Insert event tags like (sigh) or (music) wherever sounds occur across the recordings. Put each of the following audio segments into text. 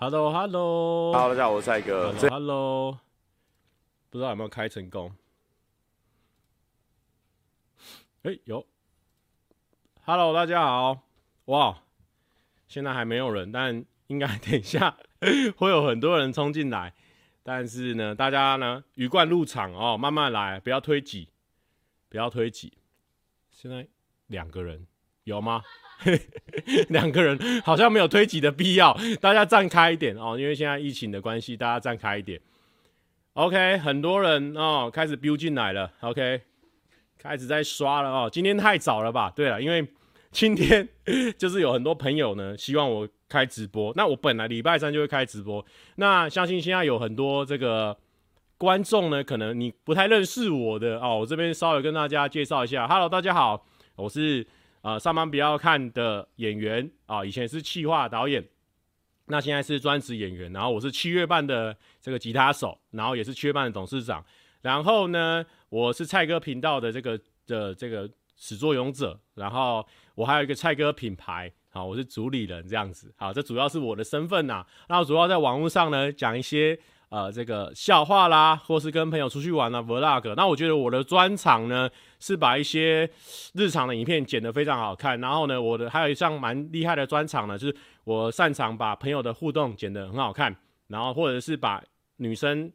Hello，Hello，Hello，大家好，我是蔡哥。Hello，不知道有没有开成功？哎、欸，有。Hello，大家好。哇，现在还没有人，但应该等一下 (laughs) 会有很多人冲进来。但是呢，大家呢鱼贯入场哦，慢慢来，不要推挤，不要推挤。现在两个人有吗？(laughs) 两个人好像没有推挤的必要，大家站开一点哦，因为现在疫情的关系，大家站开一点。OK，很多人哦开始飙进来了，OK，开始在刷了哦。今天太早了吧？对了，因为今天 (laughs) 就是有很多朋友呢希望我。开直播，那我本来礼拜三就会开直播。那相信现在有很多这个观众呢，可能你不太认识我的哦。我这边稍微跟大家介绍一下，Hello，大家好，我是呃上班不要看的演员啊、以前是企划导演，那现在是专职演员。然后我是七月半的这个吉他手，然后也是七月半的董事长。然后呢，我是蔡哥频道的这个的这个始作俑者。然后我还有一个蔡哥品牌。好，我是主理人这样子。好，这主要是我的身份呐。那主要在网络上呢讲一些呃这个笑话啦，或是跟朋友出去玩啊 vlog。那我觉得我的专场呢是把一些日常的影片剪得非常好看。然后呢，我的还有一项蛮厉害的专场呢，就是我擅长把朋友的互动剪得很好看。然后或者是把女生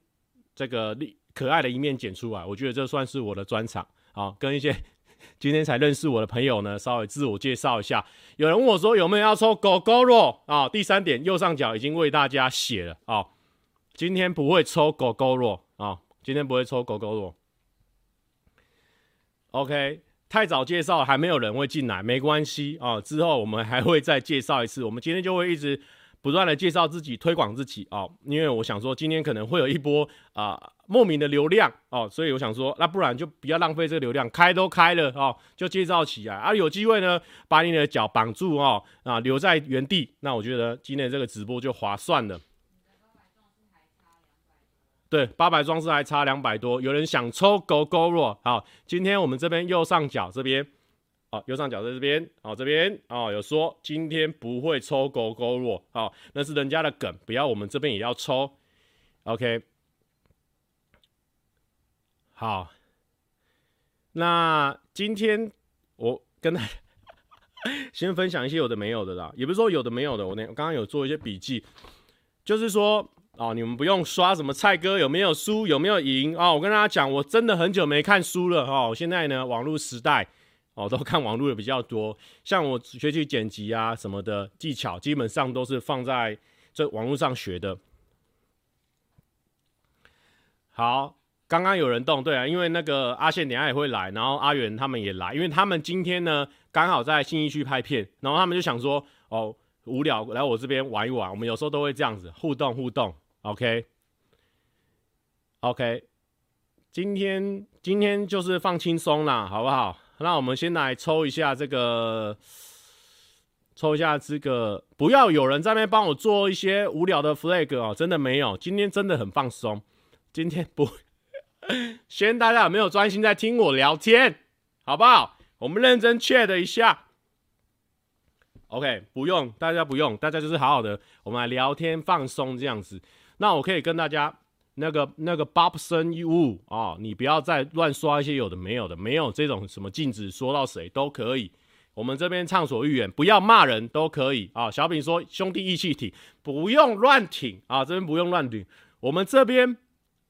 这个可爱的一面剪出来，我觉得这算是我的专场。好，跟一些。(laughs) 今天才认识我的朋友呢，稍微自我介绍一下。有人问我说有没有要抽狗狗肉啊？第三点右上角已经为大家写了啊。今天不会抽狗狗肉啊，今天不会抽狗狗肉。OK，太早介绍还没有人会进来，没关系啊。之后我们还会再介绍一次。我们今天就会一直。不断的介绍自己，推广自己哦，因为我想说今天可能会有一波啊、莫名的流量哦，所以我想说，那不然就不要浪费这个流量，开都开了哦，就介绍起来啊，有机会呢把你的脚绑住哦啊，留在原地，那我觉得今天这个直播就划算了。对，八百装饰还差两百多，有人想抽狗狗肉，好，今天我们这边右上角这边。好，右上角在这边，好，这边哦，有说今天不会抽狗狗肉，好，那是人家的梗，不要我们这边也要抽，OK，好，那今天我跟大家 (laughs) 先分享一些有的没有的啦，也不是说有的没有的，我那刚刚有做一些笔记，就是说哦，你们不用刷什么蔡哥有没有输有没有赢哦，我跟大家讲，我真的很久没看书了哦，现在呢，网络时代。哦，都看网络的比较多，像我学习剪辑啊什么的技巧，基本上都是放在这网络上学的。好，刚刚有人动，对啊，因为那个阿宪等下也会来，然后阿元他们也来，因为他们今天呢刚好在信义区拍片，然后他们就想说，哦，无聊来我这边玩一玩，我们有时候都会这样子互动互动，OK，OK，、今天今天就是放轻松啦，好不好？那我们先来抽一下这个，抽一下这个，不要有人在那边帮我做一些无聊的 flag 哦，真的没有，今天真的很放松，今天不，(laughs) 先大家有没有专心在听我聊天，好不好？我们认真 check 一下，OK，不用，大家不用，大家就是好好的，我们来聊天放松这样子，那我可以跟大家。那个那个 Bobson U 啊，你不要再乱刷一些有的没有的，没有这种什么禁止说到谁都可以。我们这边畅所欲言，不要骂人都可以啊。小饼说兄弟义气挺，不用乱挺啊，这边不用乱挺。我们这边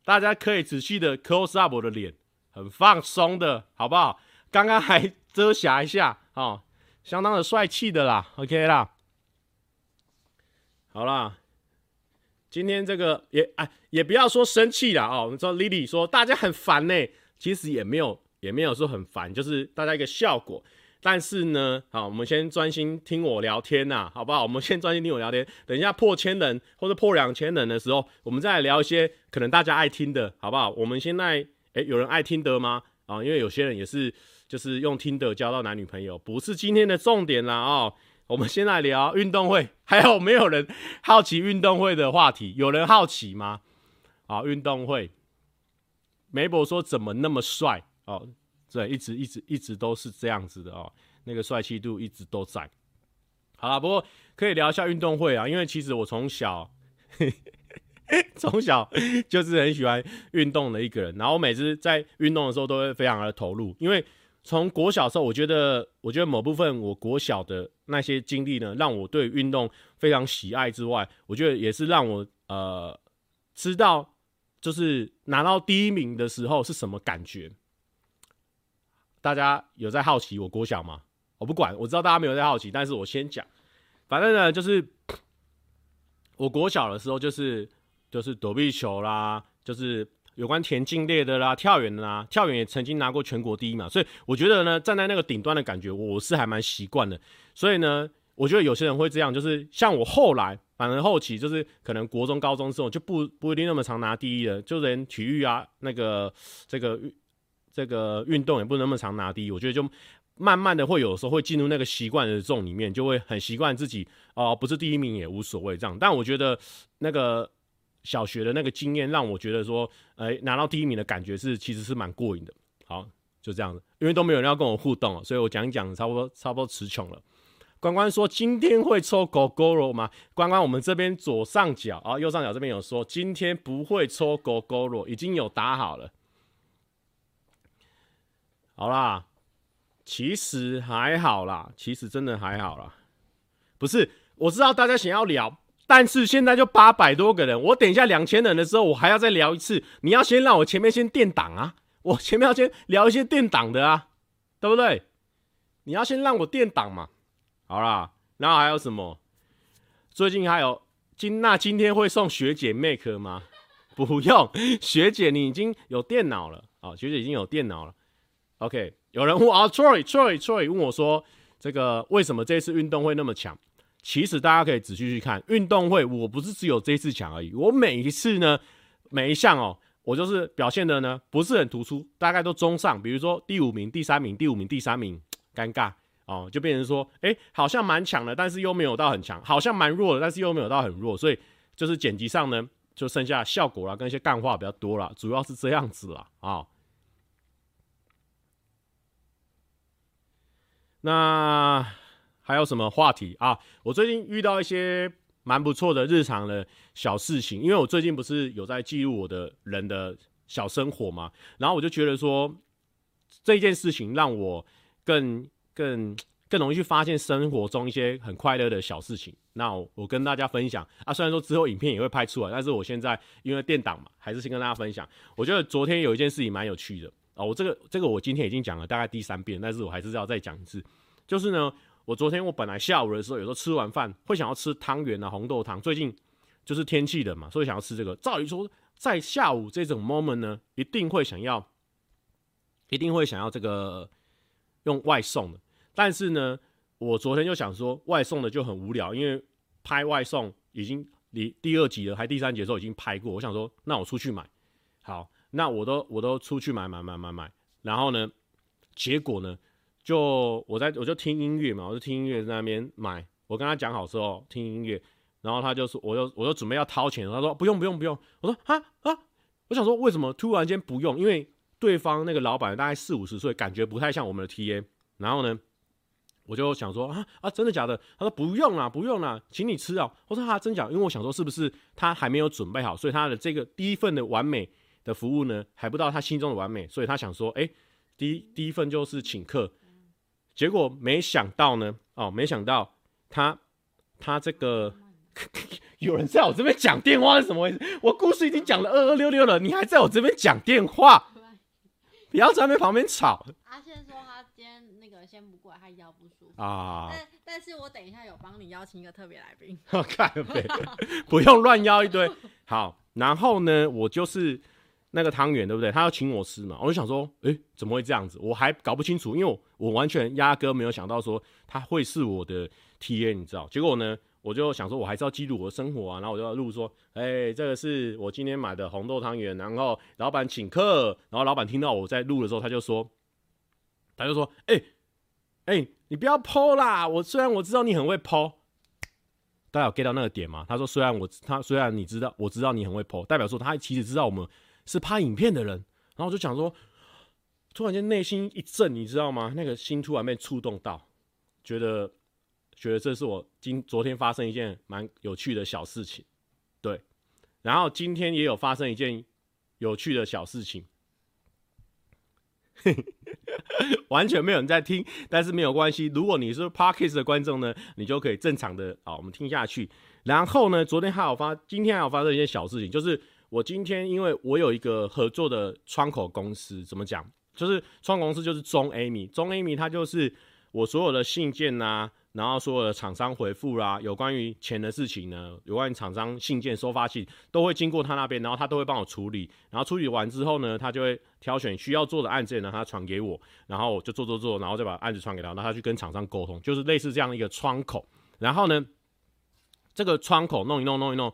大家可以仔细的 close up 我的脸，很放松的，好不好？刚刚还遮瑕一下啊，相当的帅气的啦，OK 啦，好啦。今天这个也哎，也不要说生气了哦。我们说 Lily 说大家很烦呢，其实也没有也没有说很烦，就是大家一个效果。但是呢，好，我们先专心听我聊天呐，好不好？我们先专心听我聊天。等一下破千人或者破两千人的时候，我们再来聊一些可能大家爱听的，好不好？我们现在哎，有人爱听的吗？啊，因为有些人也是就是用听的交到男女朋友，不是今天的重点啦哦。我们先来聊运动会，还有没有人好奇运动会的话题？有人好奇吗？啊，运动会，梅博说怎么那么帅哦？对，一直一直一直都是这样子的哦，那个帅气度一直都在。好了，不过可以聊一下运动会啊，因为其实我从小 (laughs) 从小就是很喜欢运动的一个人，然后每次在运动的时候都会非常的投入，因为从国小时候，我觉得，我觉得某部分我国小的那些经历呢，让我对运动非常喜爱之外，我觉得也是让我呃知道，就是拿到第一名的时候是什么感觉。大家有在好奇我国小吗？我不管，我知道大家没有在好奇，但是我先讲，反正呢，就是我国小的时候就是。就是躲避球啦，就是有关田径类的啦，跳远的啦，跳远也曾经拿过全国第一嘛，所以我觉得呢，站在那个顶端的感觉，我是还蛮习惯的。所以呢，我觉得有些人会这样，就是像我后来，反而后期就是可能国中、高中之后就不不一定那么常拿第一了，就连体育啊，那个这个这个运动也不那么常拿第一。我觉得就慢慢的会有时候会进入那个习惯的这种里面，就会很习惯自己哦、不是第一名也无所谓这样。但我觉得那个。小学的那个经验让我觉得说，哎、拿到第一名的感觉是其实是蛮过瘾的。好，就这样子，因为都没有人要跟我互动，所以我讲一讲，差不多差不多词穷了。关关说今天会抽狗狗肉吗？关关，我们这边左上角啊，右上角这边有说今天不会抽狗狗肉，已经有打好了。好啦，其实还好啦，其实真的还好啦。不是，我知道大家想要聊。但是现在就八百多个人，我等一下两千人的时候，我还要再聊一次。你要先让我前面先垫档啊，我前面要先聊一些垫档的啊，对不对？你要先让我垫档嘛。好啦，然后还有什么？最近还有金娜今天会送学姐 make 吗？(laughs) 不用，学姐你已经有电脑了啊，学姐已经有电脑了。OK，有人问啊，Troy Troy Troy 问我说，这个为什么这次运动会那么强？其实大家可以仔细去看运动会，我不是只有这一次强而已。我每一次呢，每一项哦，我就是表现的呢不是很突出，大概都中上。比如说第五名、第三名、第五名、第三名，尴尬哦，就变成说，哎，好像蛮强的，但是又没有到很强；好像蛮弱的，但是又没有到很弱。所以就是剪辑上呢，就剩下效果啦，跟一些干话比较多啦，主要是这样子啦啊、哦。那。还有什么话题啊？我最近遇到一些蛮不错的日常的小事情，因为我最近不是有在记录我的人的小生活嘛，然后我就觉得说这件事情让我更更更容易去发现生活中一些很快乐的小事情。那我，跟大家分享啊，虽然说之后影片也会拍出来，但是我现在因为电档嘛，还是先跟大家分享。我觉得昨天有一件事情蛮有趣的啊，我这个这个我今天已经讲了大概第三遍，但是我还是要再讲一次，就是呢。我昨天我本来下午的时候，有时候吃完饭会想要吃汤圆啊、红豆汤。最近就是天气冷嘛，所以想要吃这个。照理说，在下午这种 moment 呢，一定会想要，一定会想要这个用外送的。但是呢，我昨天就想说，外送的就很无聊，因为拍外送已经离第二集了，还第三集的时候已经拍过。我想说，那我出去买。好，那我都我都出去买买买买买。然后呢，结果呢？就我在我就听音乐嘛，我就听音乐在那边买。我跟他讲好之后听音乐，然后他就说，我就我就准备要掏钱，他说不用不用不用。我说啊啊，我想说为什么突然间不用？因为对方那个老板大概四五十岁，感觉不太像我们的 TA。然后呢，我就想说啊啊，真的假的？他说不用啦不用啦，请你吃啊。我说啊，真假？因为我想说是不是他还没有准备好，所以他的这个第一份的完美的服务呢，还不到他心中的完美，所以他想说，哎、第一第一份就是请客。结果没想到呢，哦，没想到他他这个 (laughs) 有人在我这边讲电话是什么回事？我故事已经讲了二二六六了，你还在我这边讲电话？不要在那边旁边吵。阿宪说他今天那个先不过来，他腰不舒服啊。但但是我等一下有帮你邀请一个特别来宾。我 (laughs) 看呗，(laughs) 不用乱邀一堆。好，然后呢，我就是。那个汤圆对不对？他要请我吃嘛，我就想说，诶、怎么会这样子？我还搞不清楚，因为我完全压根没有想到说他会是我的 TA，你知道？结果呢，我就想说，我还是要记录我的生活啊，然后我就要录说，诶、这个是我今天买的红豆汤圆，然后老板请客，然后老板听到我在录的时候，他就说，他就说，诶、欸，诶、你不要 po 啦，我虽然我知道你很会 po，大家有 get 到那个点吗？他说，虽然我他虽然你知道我知道你很会 po，代表说他其实知道我们。是拍影片的人，然后我就想说，突然间内心一震，你知道吗？那个心突然被触动到，觉得觉得这是我今昨天发生一件蛮有趣的小事情。对，然后今天也有发生一件有趣的小事情，(laughs) 完全没有人在听，但是没有关系。如果你是 Parkes 的观众呢，你就可以正常的啊，我们听下去。然后呢，昨天还有发，今天还有发生一件小事情，就是我今天因为我有一个合作的窗口公司，怎么讲？就是窗口公司就是中 Amy，中 Amy 它就是我所有的信件呐、啊。然后所有的厂商回复啦，有关于钱的事情呢，有关于厂商信件收发信都会经过他那边，然后他都会帮我处理。然后处理完之后呢，他就会挑选需要做的案件呢，他传给我，然后我就做做做，然后再把案子传给他，然后他去跟厂商沟通，就是类似这样一个窗口。然后呢，这个窗口弄一弄弄一弄，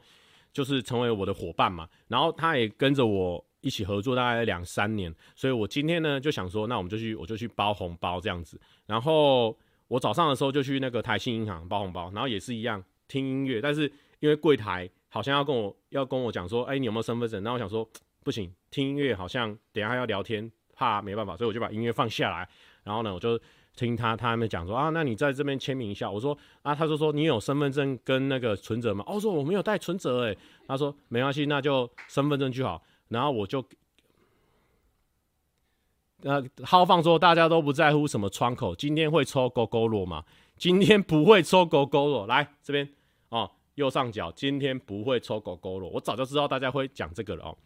就是成为我的伙伴嘛。然后他也跟着我一起合作大概两三年，所以我今天呢就想说，那我们就去，我就去包红包这样子，然后。我早上的时候就去那个台新银行包红包，然后也是一样听音乐，但是因为柜台好像要跟我要跟我讲说，哎、你有没有身份证？然后我想说不行，听音乐好像等一下要聊天，怕没办法，所以我就把音乐放下来，然后呢，我就听他他们讲说啊，那你在这边签名一下。我说啊，他就说你有身份证跟那个存折吗？哦，说我没有带存折哎，他说没关系，那就身份证就好，然后我就。那浩放说，大家都不在乎什么窗口，今天会抽勾勾罗吗？今天不会抽勾勾罗，来这边哦，右上角，今天不会抽勾勾罗。我早就知道大家会讲这个了哦。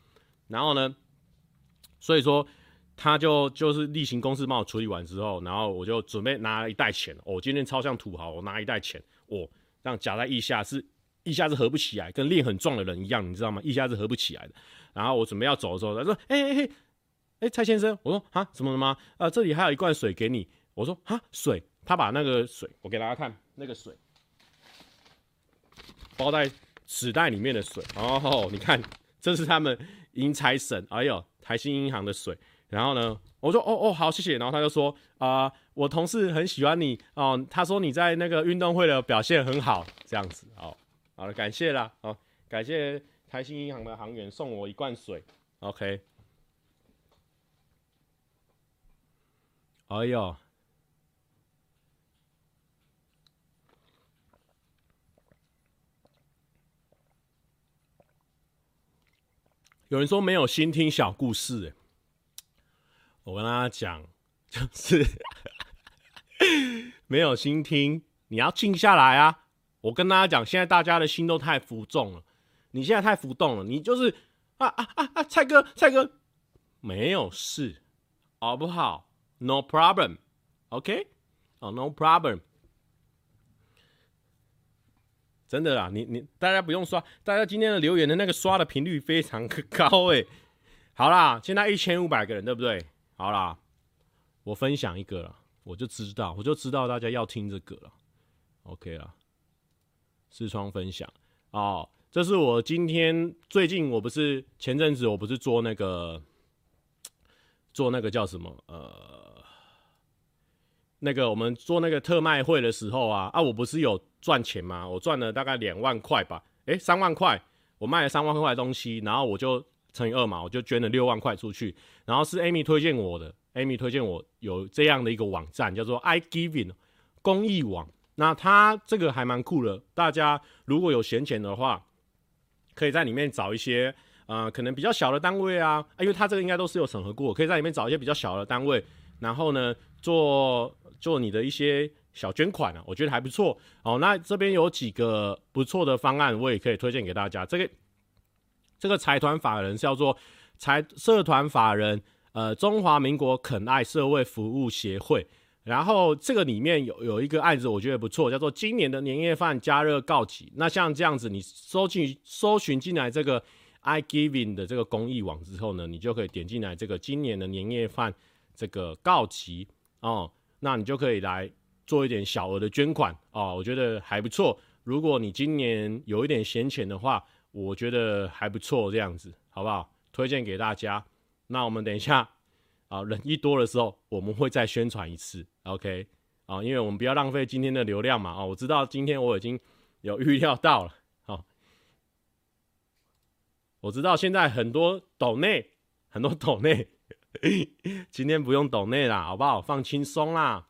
然后呢，所以说他就就是例行公事帮我处理完之后，然后我就准备拿了一袋钱。我、哦、今天超像土豪，我拿一袋钱，我、哦、这样夹在腋下是腋下是合不起来，跟练很壮的人一样，你知道吗？腋下是合不起来的。然后我准备要走的时候，他说：“哎哎哎。”哎、蔡先生，我说啊，什么什么？呃，这里还有一罐水给你。我说啊，水。他把那个水，我给大家看，那个水包在纸袋里面的水。哦，你看，这是他们迎财神，哎呦，台新银行的水。然后呢，我说哦哦，好，谢谢。然后他就说啊、我同事很喜欢你哦、他说你在那个运动会的表现很好，这样子。好，好了，感谢啦，好，感谢台新银行的行员送我一罐水。OK。哎呦！有人说没有心听小故事，哎，我跟大家讲，就是 (laughs) 没有心听，你要静下来啊！我跟大家讲，现在大家的心都太浮重了，你现在太浮动了，你就是啊啊啊啊！蔡哥，蔡哥，没有事，好不好？No problem，OK？哦，No problem。真的啦，你你大家不用刷，大家今天的留言的那个刷的频率非常高哎。好啦，现在一千五百个人，对不对？好啦，我分享一个了，我就知道，我就知道大家要听这个了。OK 啦，视窗分享哦，这是我今天最近我不是前阵子我不是做那个做那个叫什么呃。那个我们做那个特卖会的时候啊啊，我不是有赚钱吗？我赚了大概两万块吧，诶，三万块，我卖了三万块东西，然后我就乘以二嘛，我就捐了六万块出去。然后是 Amy 推荐我的，Amy 推荐我有这样的一个网站，叫做 iGiving 公益网。那它这个还蛮酷的，大家如果有闲钱的话，可以在里面找一些呃可能比较小的单位啊，因为它这个应该都是有审核过，可以在里面找一些比较小的单位，然后呢做。做你的一些小捐款啊，我觉得还不错哦。那这边有几个不错的方案，我也可以推荐给大家。这个这个财团法人叫做财社团法人，呃，中华民国肯爱社会服务协会。然后这个里面有有一个案子，我觉得不错，叫做今年的年夜饭加热告急。那像这样子，你搜进搜寻进来这个 iGiving 的这个公益网之后呢，你就可以点进来这个今年的年夜饭这个告急哦。那你就可以来做一点小额的捐款哦，我觉得还不错。如果你今年有一点闲钱的话，我觉得还不错，这样子好不好？推荐给大家。那我们等一下啊，人一多的时候，我们会再宣传一次，OK？啊，因为我们不要浪费今天的流量嘛。啊，我知道今天我已经有预料到了，好，我知道现在很多抖内，很多抖内。(laughs) 今天不用抖内啦，好不好？放轻松啦，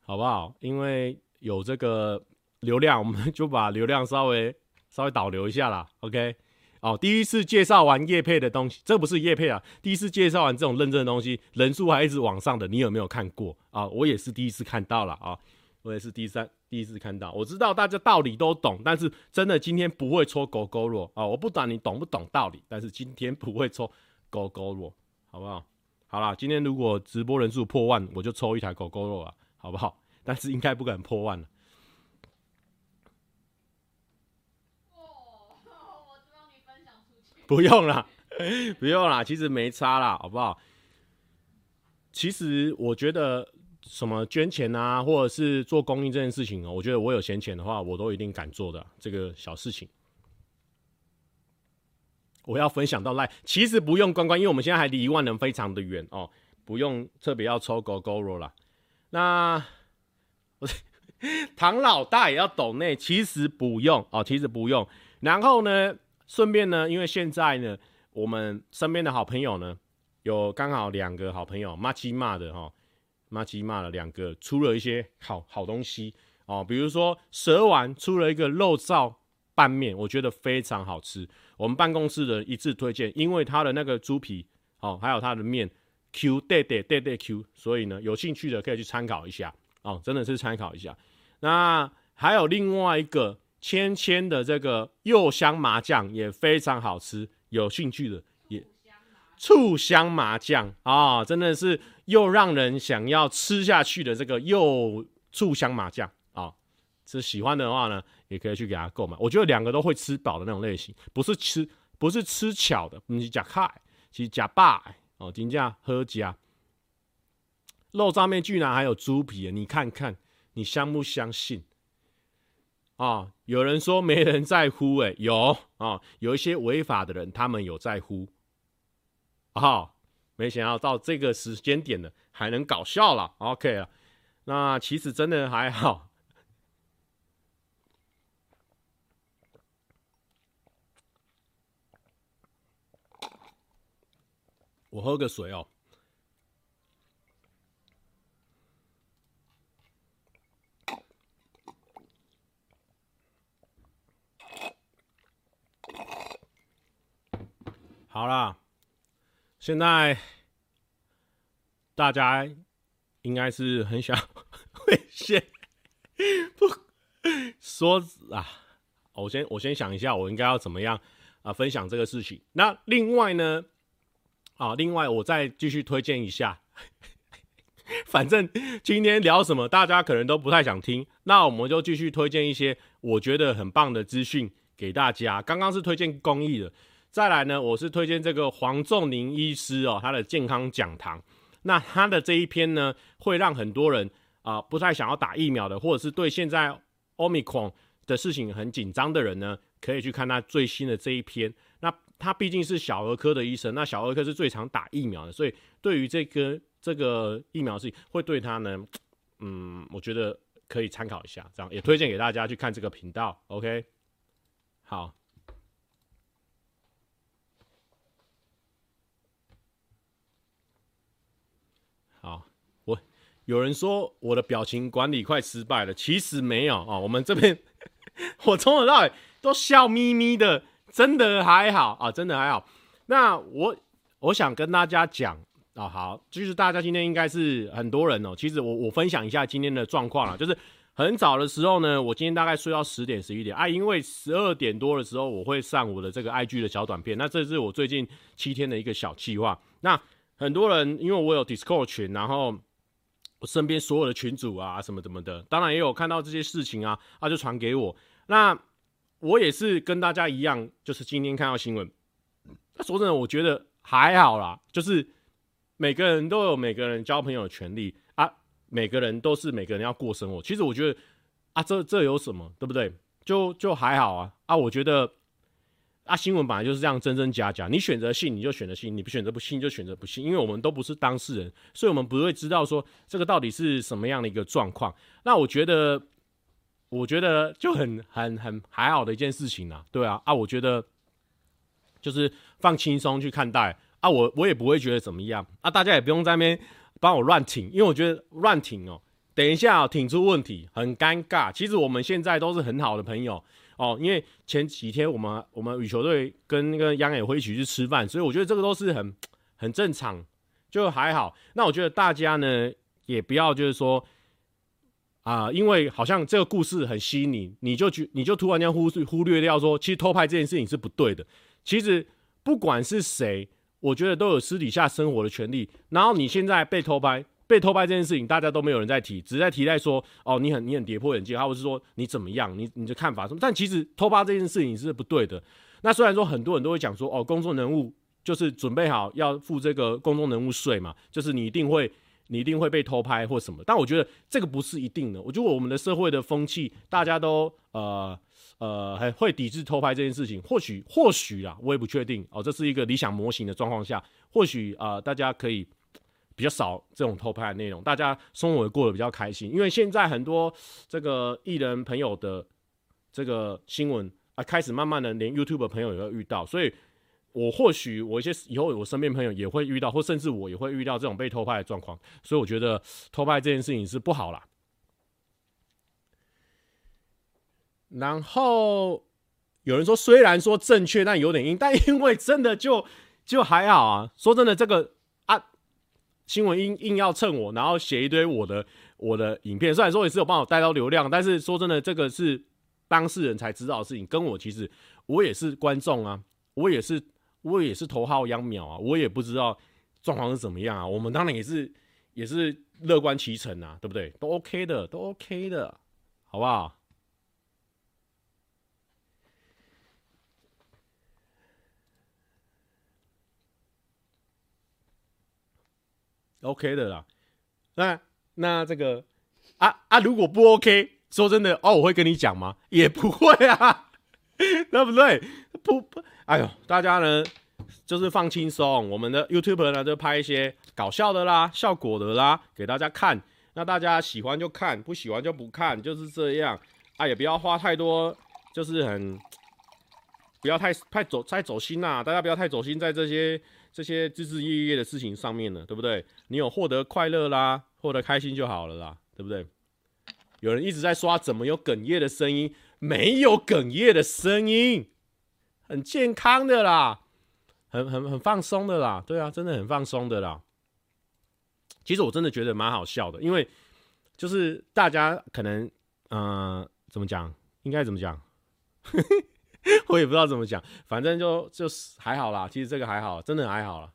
好不好？因为有这个流量，我们 (laughs) 就把流量稍微稍微导流一下啦。OK，哦，第一次介绍完业配的东西，这不是业配啊，第一次介绍完这种认证的东西，人数还一直往上的，你有没有看过啊？我也是第一次看到了啊，我也是第三第一次看到。我知道大家道理都懂，但是真的今天不会抽狗狗肉啊！我不管你懂不懂道理，但是今天不会抽狗狗肉，好不好？好啦，今天如果直播人数破万，我就抽一台狗狗肉啊，好不好？但是应该不敢破万了。不用啦，(laughs) 不用啦，其实没差啦，好不好？其实我觉得什么捐钱啊，或者是做公益这件事情哦，我觉得我有闲钱的话，我都一定敢做的这个小事情。我要分享到赖，其实不用关关，因为我们现在还离一万人非常的远哦，不用特别要抽狗狗肉啦。那我 (laughs) 唐老大也要懂内，其实不用哦，其实不用。然后呢？顺便呢，因为现在呢，我们身边的好朋友呢，有刚好两个好朋友，麻吉骂的哈，麻吉骂了两个，出了一些好好东西哦，比如说蛇丸出了一个肉燥拌面，我觉得非常好吃，我们办公室的一致推荐，因为它的那个猪皮哦，还有它的面 Q 对对对对 Q，所以呢，有兴趣的可以去参考一下哦，真的是参考一下。那还有另外一个。芊芊的这个柚香麻酱也非常好吃，有兴趣的也醋香麻酱啊，真的是又让人想要吃下去的这个柚醋香麻酱啊，是喜欢的话呢，也可以去给他购买。我觉得两个都会吃饱的那种类型，不是吃不是吃巧的，不是假开，是假霸哦，金价喝加肉上面居然还有猪皮，你看看你相不相信？啊、哦，有人说没人在乎，哎，有啊、哦，有一些违法的人，他们有在乎。啊、哦，没想到到这个时间点了，还能搞笑了，OK 了。那其实真的还好。我喝个水哦。好啦，现在大家应该是很想会先不 (laughs) 说啊，我先我先想一下，我应该要怎么样啊分享这个事情。那另外呢，啊，另外我再继续推荐一下，(laughs) 反正今天聊什么，大家可能都不太想听，那我们就继续推荐一些我觉得很棒的资讯给大家。刚刚是推荐公益的。再来呢，我是推荐这个黄仲宁医师哦，他的健康讲堂。那他的这一篇呢，会让很多人啊、不太想要打疫苗的，或者是对现在 Omicron 的事情很紧张的人呢，可以去看他最新的这一篇。那他毕竟是小儿科的医生，那小儿科是最常打疫苗的，所以对于这个这个疫苗事情，会对他呢，嗯，我觉得可以参考一下，这样也推荐给大家去看这个频道。OK，好。有人说我的表情管理快失败了，其实没有啊、我们这边我从头到尾都笑眯眯的，真的还好啊，真的还好。那我我想跟大家讲啊、好，就是大家今天应该是很多人哦。其实我我分享一下今天的状况啊，就是很早的时候呢，我今天大概睡到十点十一点啊，因为十二点多的时候我会上我的这个 IG 的小短片，那这是我最近七天的一个小计划。那很多人因为我有 Discord 群，然后。我身边所有的群主啊，什么什么的，当然也有看到这些事情啊，啊就传给我。那我也是跟大家一样，就是今天看到新闻。那说真的，我觉得还好啦，就是每个人都有每个人交朋友的权利啊，每个人都是每个人要过生活。其实我觉得啊，这这有什么，对不对？就就还好啊啊，我觉得。啊，新闻本来就是这样，真真假假。你选择信，你就选择信；你不选择不信，就选择不信。因为我们都不是当事人，所以我们不会知道说这个到底是什么样的一个状况。那我觉得，我觉得就很很很还好的一件事情啊，对啊啊，我觉得就是放轻松去看待啊，我我也不会觉得怎么样啊，大家也不用在那边帮我乱挺，因为我觉得乱挺哦等一下、挺出问题，很尴尬。其实我们现在都是很好的朋友哦，因为前几天我们我们羽球队跟那个央也会一起去吃饭，所以我觉得这个都是很很正常，就还好。那我觉得大家呢也不要就是说啊、因为好像这个故事很吸引你，你就觉你就突然间忽忽略掉说，其实偷拍这件事情是不对的。其实不管是谁，我觉得都有私底下生活的权利。然后你现在被偷拍。被偷拍这件事情，大家都没有人在提，只是在提在说，哦，你很你很跌破眼镜，或者是说你怎么样，你你的看法什么？但其实偷拍这件事情是不对的。那虽然说很多人都会讲说，哦，公众人物就是准备好要付这个公众人物税嘛，就是你一定会你一定会被偷拍或什么。但我觉得这个不是一定的。我觉得我们的社会的风气，大家都呃呃还会抵制偷拍这件事情。或许或许啊，我也不确定哦，这是一个理想模型的状况下，或许啊、大家可以。比较少这种偷拍的内容，大家生活也过得比较开心。因为现在很多这个艺人朋友的这个新闻啊，开始慢慢的连 YouTube 的朋友也会遇到，所以我或许我一些以后我身边朋友也会遇到，或甚至我也会遇到这种被偷拍的状况，所以我觉得偷拍这件事情是不好啦。然后有人说，虽然说正确，但有点硬，但因为真的就就还好啊。说真的，这个。新闻硬硬要蹭我，然后写一堆我的我的影片，虽然说也是有帮我带到流量，但是说真的，这个是当事人才知道的事情，跟我其实我也是观众啊，我也是我也是头号秧苗啊，我也不知道状况是怎么样啊，我们当然也是也是乐观其成啊，对不对？都 OK 的，都 OK 的，好不好？OK 的啦，那那这个啊啊，如果不 OK，说真的哦，我会跟你讲吗？也不会啊，(laughs) 对不对？不不，哎呦，大家呢就是放轻松，我们的 YouTube 呢就拍一些搞笑的啦、效果的啦给大家看，那大家喜欢就看，不喜欢就不看，就是这样啊，也不要花太多，就是很不要太太走太走心呐、啊，大家不要太走心在这些。这些枝枝叶叶的事情上面呢，对不对？你有获得快乐啦，获得开心就好了啦，对不对？有人一直在刷，怎么有哽咽的声音？没有哽咽的声音，很健康的啦，很很很放松的啦，对啊，真的很放松的啦。其实我真的觉得蛮好笑的，因为就是大家可能，嗯、怎么讲？应该怎么讲？(laughs) 我也不知道怎么讲，反正就就是还好啦。其实这个还好，真的还好啦。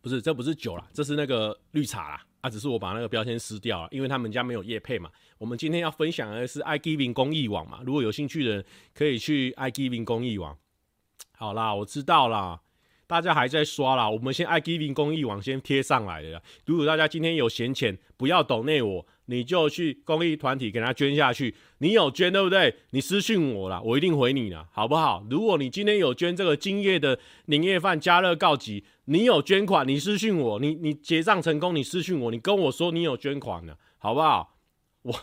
不是，这不是酒啦，这是那个绿茶啦。啊，只是我把那个标签撕掉了，因为他们家没有叶配嘛。我们今天要分享的是 iGiving 公益网嘛。如果有兴趣的，可以去 iGiving 公益网。好啦，我知道啦。大家还在刷啦，我们先爱 Giving 公益网先贴上来了。如果大家今天有闲钱，不要抖内我，你就去公益团体给他捐下去。你有捐对不对？你私讯我啦，我一定回你啦，好不好？如果你今天有捐这个今夜的年夜饭加热告急，你有捐款，你私讯我，你你结账成功，你私讯我，你跟我说你有捐款了，好不好？我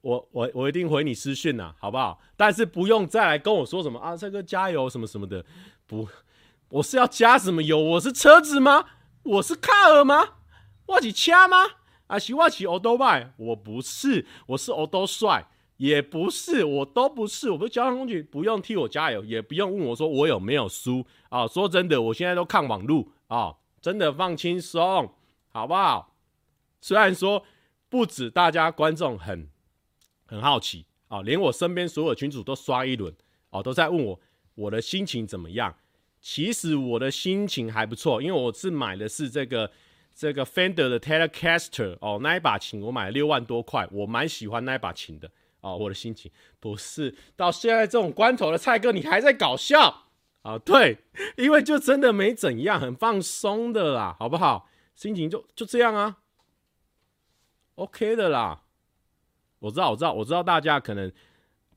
我我我一定回你私讯呐，好不好？但是不用再来跟我说什么啊，这个加油什么什么的，不。我是要加什么油？我是车子吗？我是卡尔吗？我是车吗？啊是我骑欧兜拜？我不是，我是欧兜帅，也不是，我都不是。我不是交通工具，不用替我加油，也不用问我说我有没有输啊。说真的，我现在都看网路啊，真的放轻松，好不好？虽然说不止大家观众很很好奇啊，连我身边所有群主都刷一轮哦，都在问我我的心情怎么样。其实我的心情还不错，因为我是买的是这个这个 Fender 的 Telecaster 哦，那一把琴我买了六万多块，我蛮喜欢那一把琴的哦。我的心情不是到现在这种关头的蔡哥，你还在搞笑啊？对，因为就真的没怎样，很放松的啦，好不好？心情就就这样啊，OK 的啦。我知道，我知道，我知道大家可能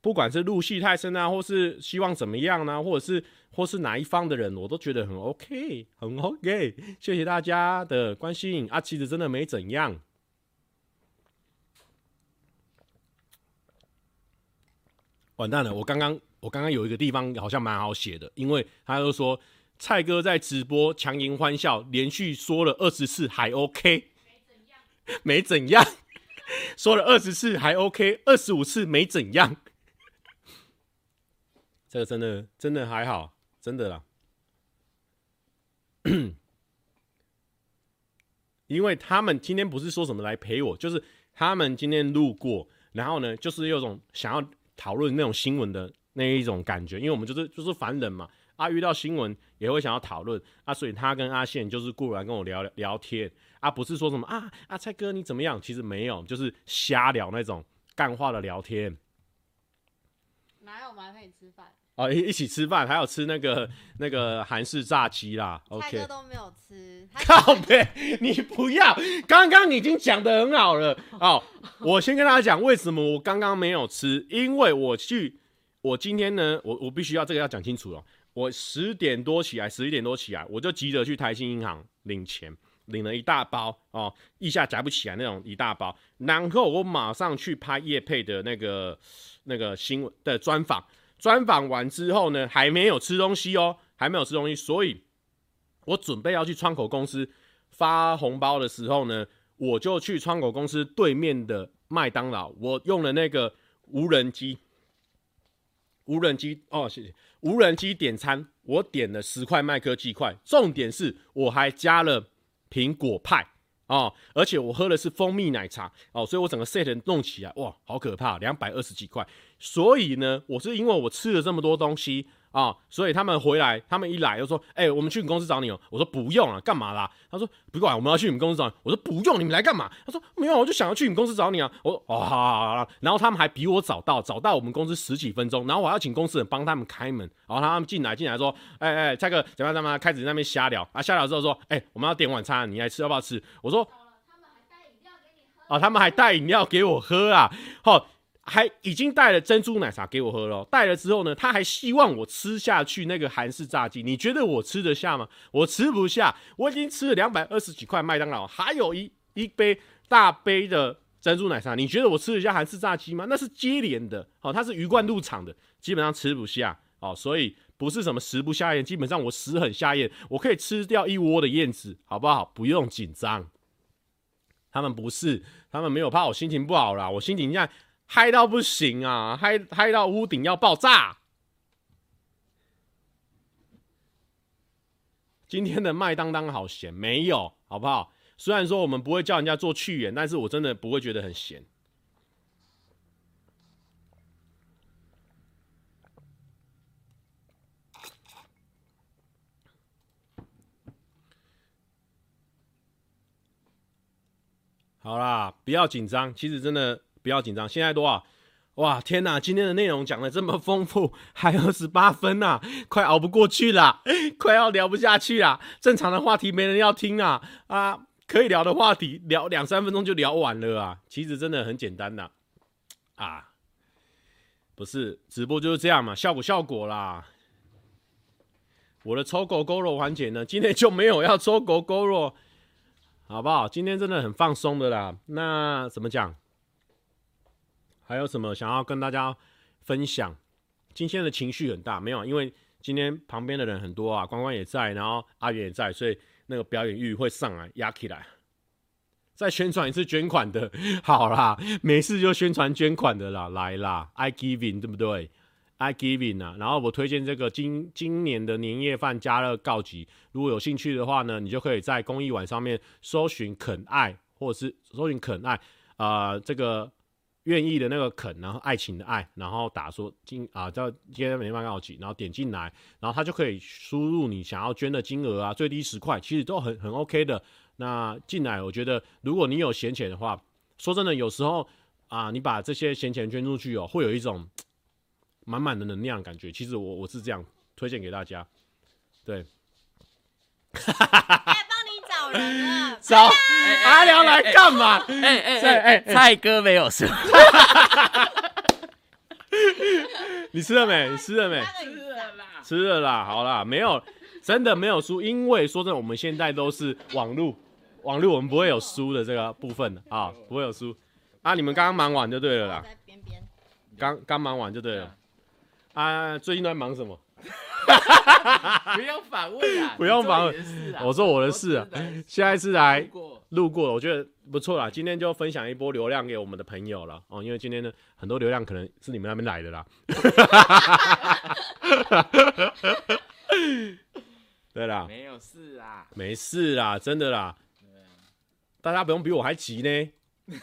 不管是入戏太深啊，或是希望怎么样呢、啊，或者是。或是哪一方的人，我都觉得很 OK，很 OK。谢谢大家的关心啊，其实真的没怎样。完蛋了，我刚刚我刚刚有一个地方好像蛮好写的，因为他就说蔡哥在直播强颜欢笑，连续说了二十次还 OK，(laughs) 没怎样，说了二十次还 OK，二十五次没怎样，这个真的真的还好，真的啦。因为他们今天不是说什么来陪我，就是他们今天路过，然后呢，就是有种想要讨论那种新闻的那一种感觉。因为我们就是就是凡人嘛，啊，遇到新闻也会想要讨论啊，所以他跟阿宪就是过来跟我聊聊天啊，不是说什么啊啊蔡哥你怎么样？其实没有，就是瞎聊那种干话的聊天。哪有？我还陪你吃饭。哦，一一起吃饭，还有吃那个那个韩式炸鸡啦。蔡哥都没有吃，靠北，你不要，刚刚你已经讲的很好了。(laughs) 哦，我先跟大家讲为什么我刚刚没有吃，因为我去，我今天呢，我我必须要这个要讲清楚哦。我十点多起来，十一点多起来，我就急着去台新银行领钱，领了一大包哦，一下夹不起来那种一大包，然后我马上去拍叶佩的那个那个新闻的专访。专访完之后呢，还没有吃东西哦，还没有吃东西，所以我准备要去窗口公司发红包的时候呢，我就去窗口公司对面的麦当劳，我用了那个无人机，无人机哦，谢谢，无人机点餐，我点了十块麦克鸡块，重点是我还加了苹果派。哦，而且我喝的是蜂蜜奶茶哦，所以我整个 set 弄起来哇，好可怕，两百二十几块。所以呢，我是因为我吃了这么多东西。啊、哦，所以他们回来，他们一来就说：“哎、欸，我们去你公司找你哦。”我说：“不用啊，干嘛啦？”他说：“不管，我们要去你们公司找你。”我说：“不用，你们来干嘛？”他说：“没有，我就想要去你们公司找你啊。”我说：“哦，好好好。”然后他们还比我早到，早到我们公司十几分钟。然后我要请公司人帮他们开门，然后他们进来，进来说：“哎、欸、哎，蔡、欸、哥，怎么样？怎么样？”开始在那边瞎聊啊，瞎聊之后说：“哎、欸，我们要点晚餐，你来吃要不要吃？”我说：“他们还带饮料给你喝。”哦，他们还带饮料给我喝啊！好。还已经带了珍珠奶茶给我喝了，带了之后呢，他还希望我吃下去那个韩式炸鸡。你觉得我吃得下吗？我吃不下。我已经吃了两百二十几块麦当劳，还有一一杯大杯的珍珠奶茶。你觉得我吃得下韩式炸鸡吗？那是接连的，哦，它是鱼贯入场的，基本上吃不下哦。所以不是什么食不下咽，基本上我食很下咽，我可以吃掉一窝的燕子，好不好？不用紧张。他们不是，他们没有怕我心情不好啦，我心情现在。嗨到不行啊！嗨嗨到屋顶要爆炸！今天的麦当当好咸，没有好不好？虽然说我们不会叫人家做去盐，但是我真的不会觉得很咸。好啦，不要紧张，其实真的。不要紧张，现在多少？哇，天哪！今天的内容讲得这么丰富，(laughs) 还有十八分呐，快熬不过去了，(laughs) 快要聊不下去了。正常的话题没人要听啊啊！可以聊的话题聊两三分钟就聊完了啊。其实真的很简单呐，啊，不是直播就是这样嘛，效果效果啦。我的抽狗狗肉环节呢，今天就没有要抽狗狗肉，好不好？今天真的很放松的啦。那怎么讲？还有什么想要跟大家分享？今天的情绪很大，没有，因为今天旁边的人很多啊，关关也在，然后阿元也在，所以那个表演欲会上来压起来。再宣传一次捐款的，(laughs) 好啦，没事就宣传捐款的啦，来啦，I giving 对不对？I giving 啊，然后我推荐这个今今年的年夜饭加热告急，如果有兴趣的话呢，你就可以在公益网上面搜寻肯爱，或者是搜寻肯爱啊、这个。愿意的那个肯，然后爱情的爱，然后打说金啊叫今天没办法告急，然后点进来，然后他就可以输入你想要捐的金额啊，最低十块，其实都很很 OK 的。那进来，我觉得如果你有闲钱的话，说真的，有时候啊，你把这些闲钱捐出去哦，会有一种满满的能量感觉。其实我我是这样推荐给大家，对。哈哈哈哈找阿良来干嘛？哎哎哎，蔡哥没有输。(laughs) 你吃了没？你吃了没？吃了啦，吃了啦。好啦，没有，真的没有输。因为说真的，我们现在都是网路，网路我们不会有输的这个部分啊，不会有输。啊，你们刚刚忙完就对了啦。边边。刚刚忙完就对了。啊，最近都在忙什么？(laughs) 不用反问啊，(laughs) 不用反问我做我的事啊下一次来路过路过，我觉得不错啦。今天就分享一波流量给我们的朋友了哦，因为今天呢，很多流量可能是你们那边来的啦。(laughs) 对啦，没有事啦，没事啦，真的啦，大家不用比我还急呢，对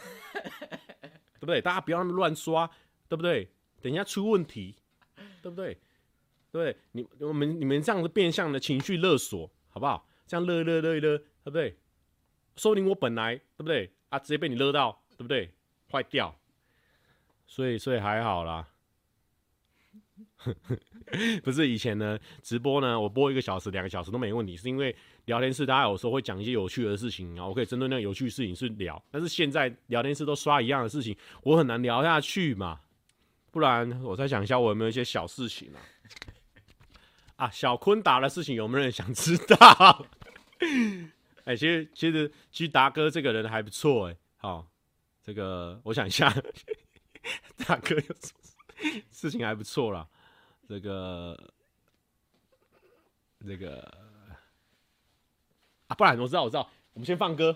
不对？大家不要那么乱刷，对不对？等一下出问题，对不对？对，你我们你们这样子变相的情绪勒索，好不好？这样勒勒勒一勒，对不对？说不定我本来对不对啊，直接被你勒到，对不对？坏掉，所以所以还好啦。(laughs) 不是以前呢，直播呢，我播一个小时、两个小时都没问题，是因为聊天室大家有时候会讲一些有趣的事情，然后我可以针对那个有趣事情去聊。但是现在聊天室都刷一样的事情，我很难聊下去嘛。不然我再想一下，我有没有一些小事情啊？啊，小坤达的事情有没有人想知道？(laughs) 哎、欸，其实其实其实达哥这个人还不错哎。好，这个我想一下，(laughs) 达哥有什么事情还不错啦。这个这个啊，不然我知道我知道，我们先放歌，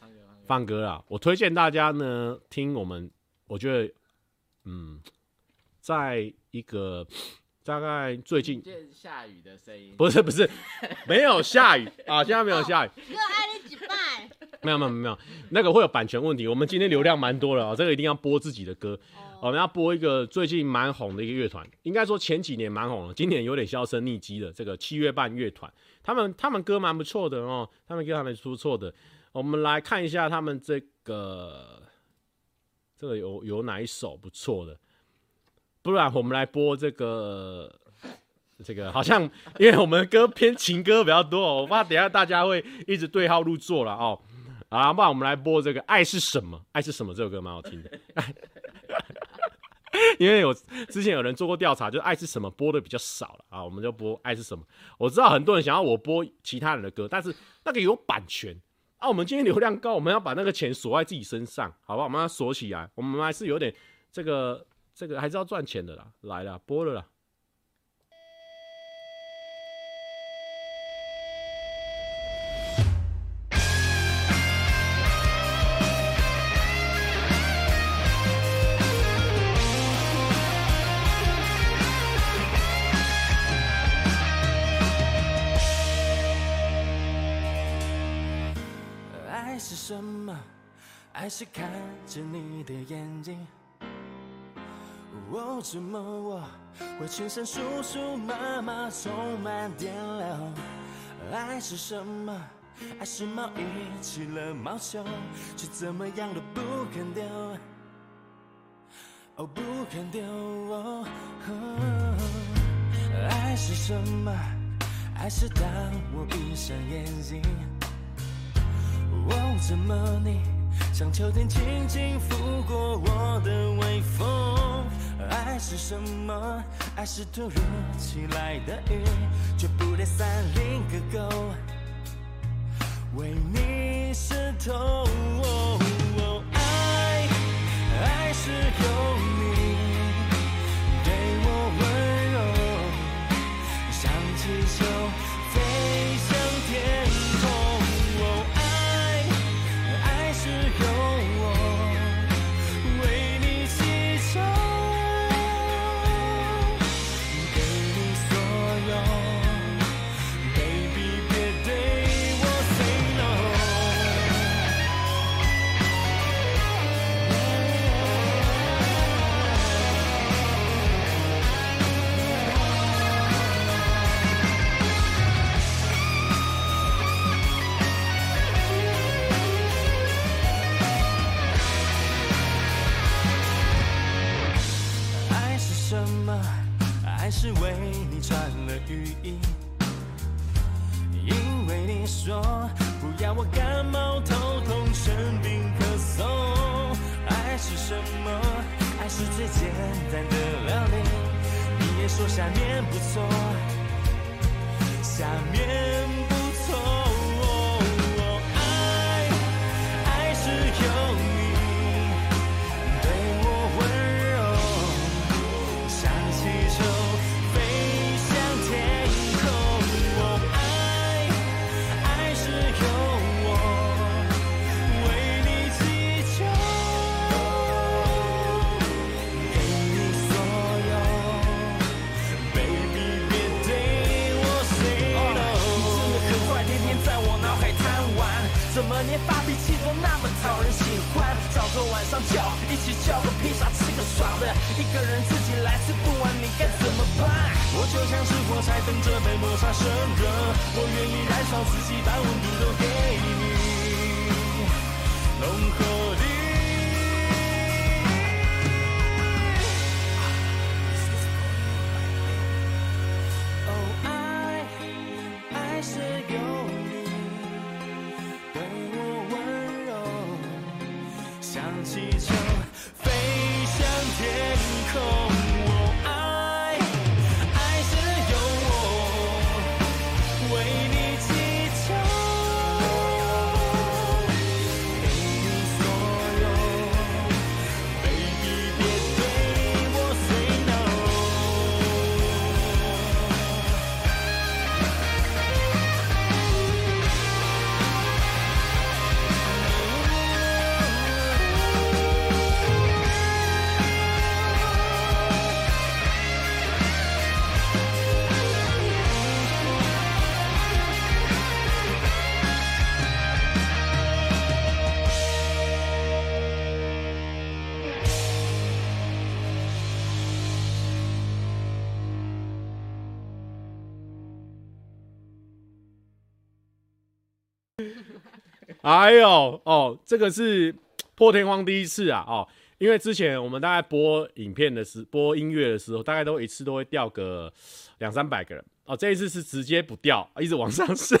放歌放歌放歌啦。我推荐大家呢听我们，我觉得嗯，在一个大概最近下雨的声音，不是不是 (laughs) 没有下雨啊，现在没有下雨，又爱你几拜，没有没有没有，那个会有版权问题。我们今天流量蛮多了啊，这个一定要播自己的歌。我们要播一个最近蛮红的一个乐团，应该说前几年蛮红了，今年有点销声匿迹的这个七月半乐团，他们他们歌蛮不错的哦，他们歌还蛮出错的。我们来看一下他们这个这个有有哪一首不错的，不然我们来播这个这个好像因为我们歌偏情歌比较多，我怕等下大家会一直对号入座了哦。好，不然我们来播这个《爱是什么》，《爱是什么》这首歌蛮好听的。(laughs) 因为有之前有人做过调查，就是爱是什么播的比较少了啊，我们就播爱是什么。我知道很多人想要我播其他人的歌，但是那个有版权啊。我们今天流量高，我们要把那个钱锁在自己身上，好不好？我们要锁起来，我们还是有点这个这个还是要赚钱的啦。来了，播了啦。爱是什么？爱是看着你的眼睛。哦，怎么我会全身酥酥麻麻，充满电流？爱是什么？爱是毛衣起了毛球，却怎么样都不肯丢。哦，不肯丢。哦，爱是什么？爱是当我闭上眼睛。哦，怎么你像秋天轻轻拂过我的微风？爱是什么？爱是突如其来的雨，却不带伞淋个够，为你湿透。哦，爱，爱是永说不要我感冒、头痛、生病、咳嗽。爱是什么？爱是最简单的料理。你也说下面不错，下面你发脾气都那么讨人喜欢。找个晚上叫，一起叫个披萨，吃个爽的。一个人自己来吃不完，你该怎么办？我就像是火柴，等着被摩擦生热。我愿意燃烧自己，把温度都给你，气球飞向天空。哎呦哦，这个是破天荒第一次啊哦，因为之前我们大概播影片的时播音乐的时候，大概都一次都会掉个两三百个人哦，这一次是直接不掉，一直往上升，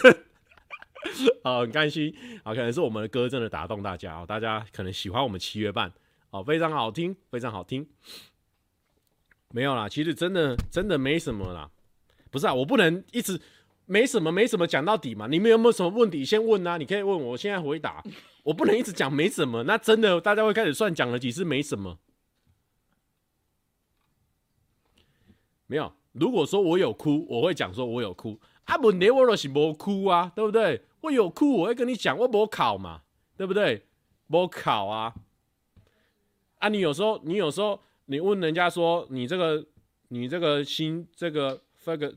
(laughs) 哦，很开心啊，可能是我们的歌真的打动大家哦，大家可能喜欢我们七月半哦，非常好听，非常好听，没有啦，其实真的真的没什么啦，不是啊，我不能一直。没什么，没什么，讲到底嘛。你们有没有什么问题先问啊？你可以问我，我现在回答。(laughs) 我不能一直讲没什么，那真的大家会开始算讲了几次没什么。没有，如果说我有哭，我会讲说我有哭。啊，问题我就是没哭啊，对不对？我有哭，我会跟你讲，我没考嘛，对不对？没考啊。啊，你有时候，你有时候，你问人家说，你这个，你这个心，这个这个。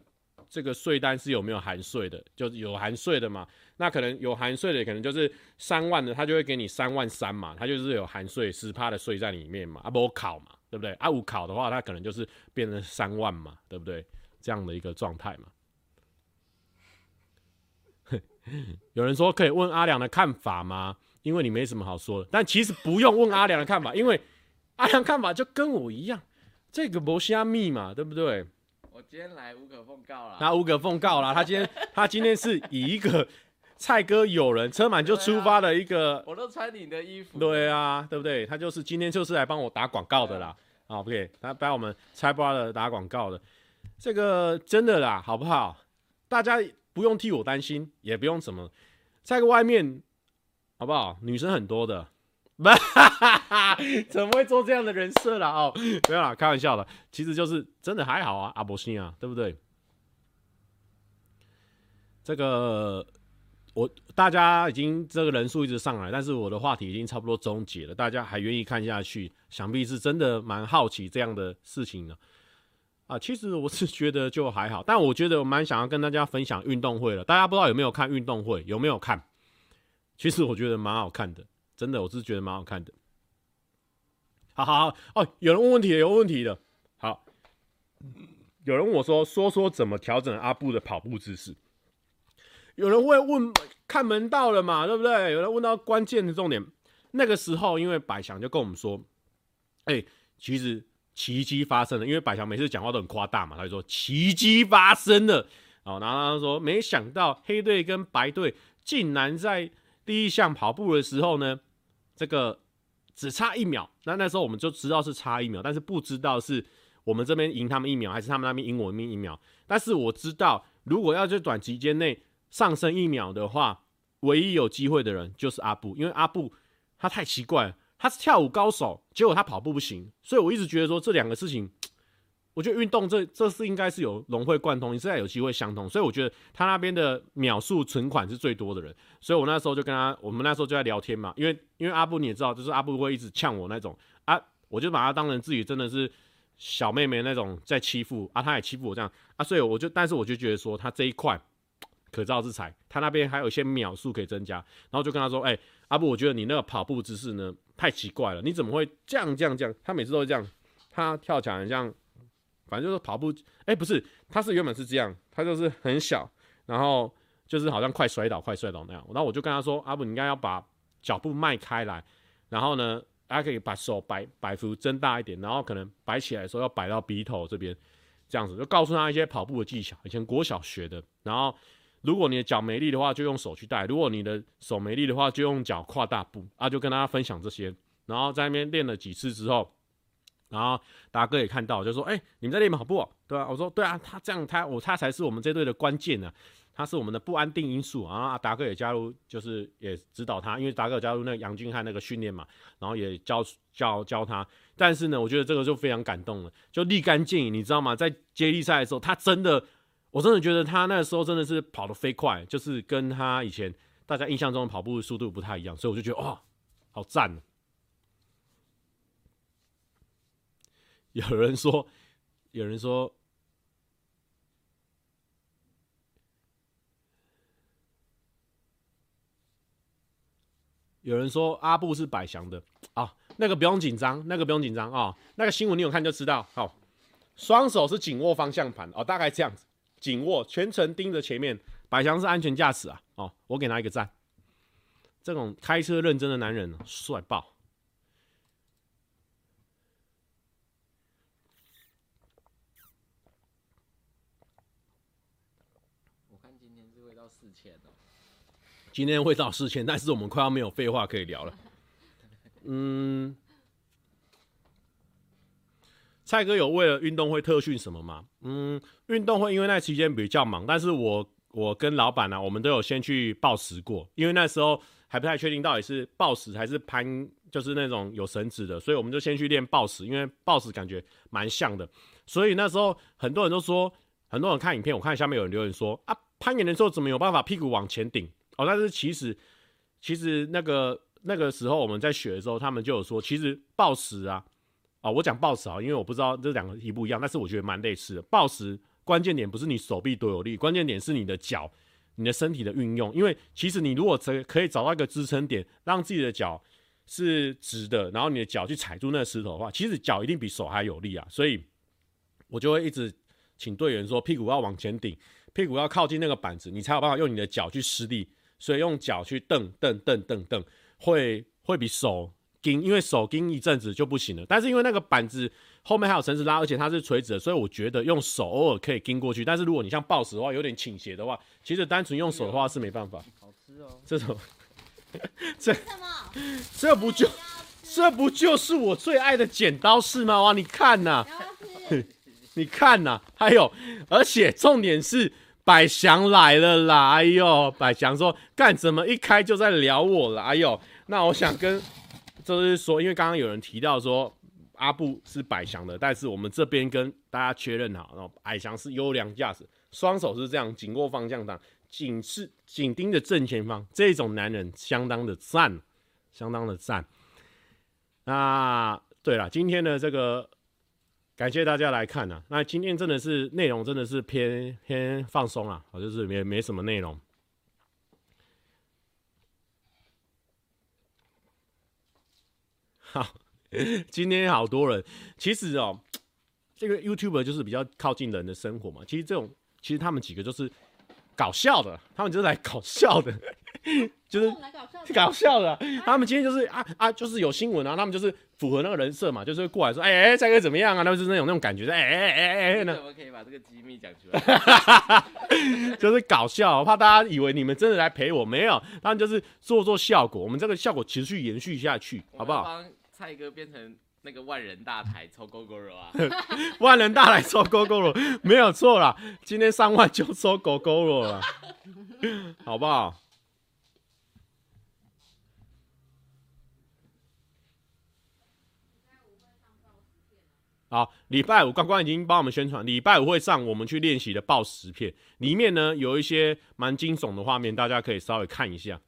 这个税单是有没有含税的？就是有含税的嘛？那可能有含税的，可能就是三万的，他就会给你三万三嘛，他就是有含税十趴的税在里面嘛。啊，不考嘛，对不对？啊，五考的话，他可能就是变成三万嘛，对不对？这样的一个状态嘛。(laughs) 有人说可以问阿良的看法吗？因为你没什么好说的。但其实不用问阿良的看法，因为阿良看法就跟我一样，这个没虾密嘛，对不对？我今天来无可奉告了，那无可奉告了。他今天 (laughs) 他今天是以一个蔡哥友人车满就出发的一个，(laughs) 我都穿你的衣服，对啊，对不对？他就是今天就是来帮我打广告的啦。啊，OK，他帮我们蔡 brother 打广告的，这个真的啦，好不好？大家不用替我担心，也不用什么，在外面好不好？女生很多的。哈哈哈，怎么会做这样的人设啦？哦，没有啦，开玩笑的。其实就是真的还好啊，阿伯星啊，对不对？这个我大家已经这个人数一直上来，但是我的话题已经差不多终结了，大家还愿意看下去，想必是真的蛮好奇这样的事情呢啊。其实我是觉得就还好，但我觉得我蛮想要跟大家分享运动会了。大家不知道有没有看运动会？有没有看？其实我觉得蛮好看的。真的，我是觉得蛮好看的。好好好哦，有人问问题，有问题的。好，有人问我说，说说怎么调整阿布的跑步姿势。有人会问，看门道了嘛，对不对？有人问到关键的重点。那个时候，因为百祥就跟我们说，哎、其实奇迹发生了。因为百祥每次讲话都很夸大嘛，他就说奇迹发生了。哦，然后他说，没想到黑队跟白队竟然在第一项跑步的时候呢。这个只差一秒，那那时候我们就知道是差一秒，但是不知道是我们这边赢他们一秒，还是他们那边赢我们一秒。但是我知道，如果要在短期间内上升一秒的话，唯一有机会的人就是阿布，因为阿布他太奇怪，他是跳舞高手，结果他跑步不行，所以我一直觉得说这两个事情。我觉得运动这这是应该是有融会贯通，你现在有机会相通，所以我觉得他那边的秒数存款是最多的人，所以我那时候就跟他，我们那时候就在聊天嘛，因为因为阿布你也知道，就是阿布会一直呛我那种啊，我就把他当成自己真的是小妹妹那种在欺负啊，他也欺负我这样啊，所以我就，但是我就觉得说他这一块可造之材，他那边还有一些秒数可以增加，然后就跟他说，哎、阿布，我觉得你那个跑步姿势呢太奇怪了，你怎么会这样这样这样？他每次都会这样，他跳起来很像，反正就是跑步，哎、不是，他是原本是这样，他就是很小，然后就是好像快摔倒快摔倒那样，然后我就跟他说，阿布，你应该要把脚步迈开来，然后呢，还可以把手摆摆幅增大一点，然后可能摆起来的时候要摆到鼻头这边。这样子就告诉他一些跑步的技巧，以前国小学的。然后，如果你的脚没力的话，就用手去带；如果你的手没力的话，就用脚跨大步。啊，就跟大家分享这些。然后在那边练了几次之后，然后达哥也看到，就说：“哎、你们在练跑步、对啊。”我说：“对啊，他这样，他我他才是我们这队的关键呢、”他是我们的不安定因素啊！达哥也加入，就是也指导他，因为达哥加入那个杨俊汉那个训练嘛，然后也教教教他。但是呢，我觉得这个就非常感动了，就立竿见影，你知道吗？在接力赛的时候，他真的，我真的觉得他那时候真的是跑得飞快，就是跟他以前大家印象中的跑步速度不太一样，所以我就觉得哇，好赞！有人说，有人说。有人说阿布是百祥的啊，那个不用紧张，那个不用紧张啊，那个新闻你有看就知道。好，双手是紧握方向盘哦，大概这样子，紧握，全程盯着前面。百祥是安全驾驶啊，哦，我给他一个赞。这种开车认真的男人，帅爆。我看今天是会到四千哦。今天会到四千，但是我们快要没有废话可以聊了。(laughs) 嗯，蔡哥有为了运动会特训什么吗？嗯，运动会因为那期间比较忙，但是我我跟老板呢、啊，我们都有先去报时过，因为那时候还不太确定到底是报时还是攀，就是那种有绳子的，所以我们就先去练报时，因为报时感觉蛮像的。所以那时候很多人都说，很多人看影片，我看下面有人留言说啊，攀岩的时候怎么有办法屁股往前顶？哦，但是其实，其实那个那个时候我们在学的时候，他们就有说，其实抱石啊，哦，我讲抱石啊，因为我不知道这两个题不一样，但是我觉得蛮类似的。抱石关键点不是你手臂多有力，关键点是你的脚、你的身体的运用。因为其实你如果可可以找到一个支撑点，让自己的脚是直的，然后你的脚去踩住那个石头的话，其实脚一定比手还有力啊。所以，我就会一直请队员说，屁股要往前顶，屁股要靠近那个板子，你才有办法用你的脚去施力。所以用脚去蹬蹬蹬蹬蹬，会会比手紧，因为手紧一阵子就不行了。但是因为那个板子后面还有绳子拉，而且它是垂直的，所以我觉得用手偶尔可以跟过去。但是如果你像抱石的话，有点倾斜的话，其实单纯用手的话是没办法。好吃哦，这种，(laughs) 这这不就这不就是我最爱的剪刀式吗？哇，你看呐、啊，(laughs) 你看呐、啊，还有，而且重点是。百祥来了啦！哎呦，百祥说干怎么一开就在聊我了？哎呦，那我想跟就是说，因为刚刚有人提到说阿布是百祥的，但是我们这边跟大家确认好，然后百祥是优良驾驶，双手是这样紧握方向盘，紧是紧盯着正前方，这种男人相当的赞，相当的赞。那对了，今天的这个。感谢大家来看、啊，那今天真的是内容真的是偏偏放松啊，好就是没没什么内容。好，(laughs) 今天好多人，其实哦，这个 YouTuber 就是比较靠近人的生活嘛，其实这种其实他们几个就是搞笑的，他们就是来搞笑的。(laughs) 就是搞笑的，他们今天就是啊啊，就是有新闻啊，他们就是符合那个人设嘛，就是过来说，哎哎，蔡哥怎么样啊？他们就是那种那种感觉，哎哎哎哎，那怎么可以把这个机密讲出来？(laughs) 就是搞笑，我怕大家以为你们真的来陪我，没有，他们就是做做效果，我们这个效果持续延续下去，好不好？帮蔡哥变成那个万人大台抽勾勾肉啊！(laughs) 万人大台抽勾勾肉，没有错啦，今天上万就抽勾勾肉了，好不好？好，礼拜五刚刚已经帮我们宣传，礼拜五会上我们去练习的报时片，里面呢有一些蛮惊悚的画面，大家可以稍微看一下。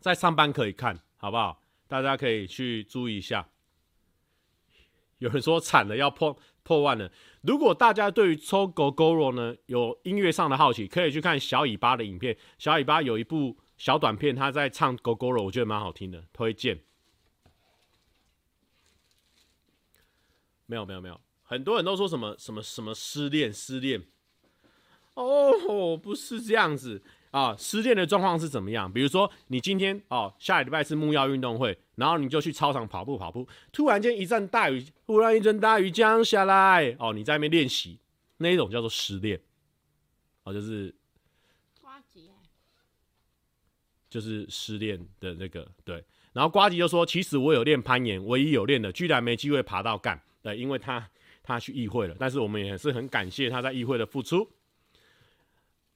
在上班可以看，好不好？大家可以去注意一下。有人说惨了，要破破万了。如果大家对于抽狗狗肉呢有音乐上的好奇，可以去看小尾巴的影片。小尾巴有一部小短片，他在唱狗狗肉，我觉得蛮好听的，推荐。没有没有没有，很多人都说什么什么什么失恋失恋。哦，不是这样子啊！失恋的状况是怎么样？比如说，你今天哦，下礼拜是木曜运动会，然后你就去操场跑步跑步，突然间一阵大雨，忽然一阵大雨降下来，哦，你在那边练习，那一种叫做失恋，哦，就是，就是失恋的那个对。然后瓜吉就说：“其实我有练攀岩，唯一有练的，居然没机会爬到干，对，因为他他去议会了。但是我们也是很感谢他在议会的付出。”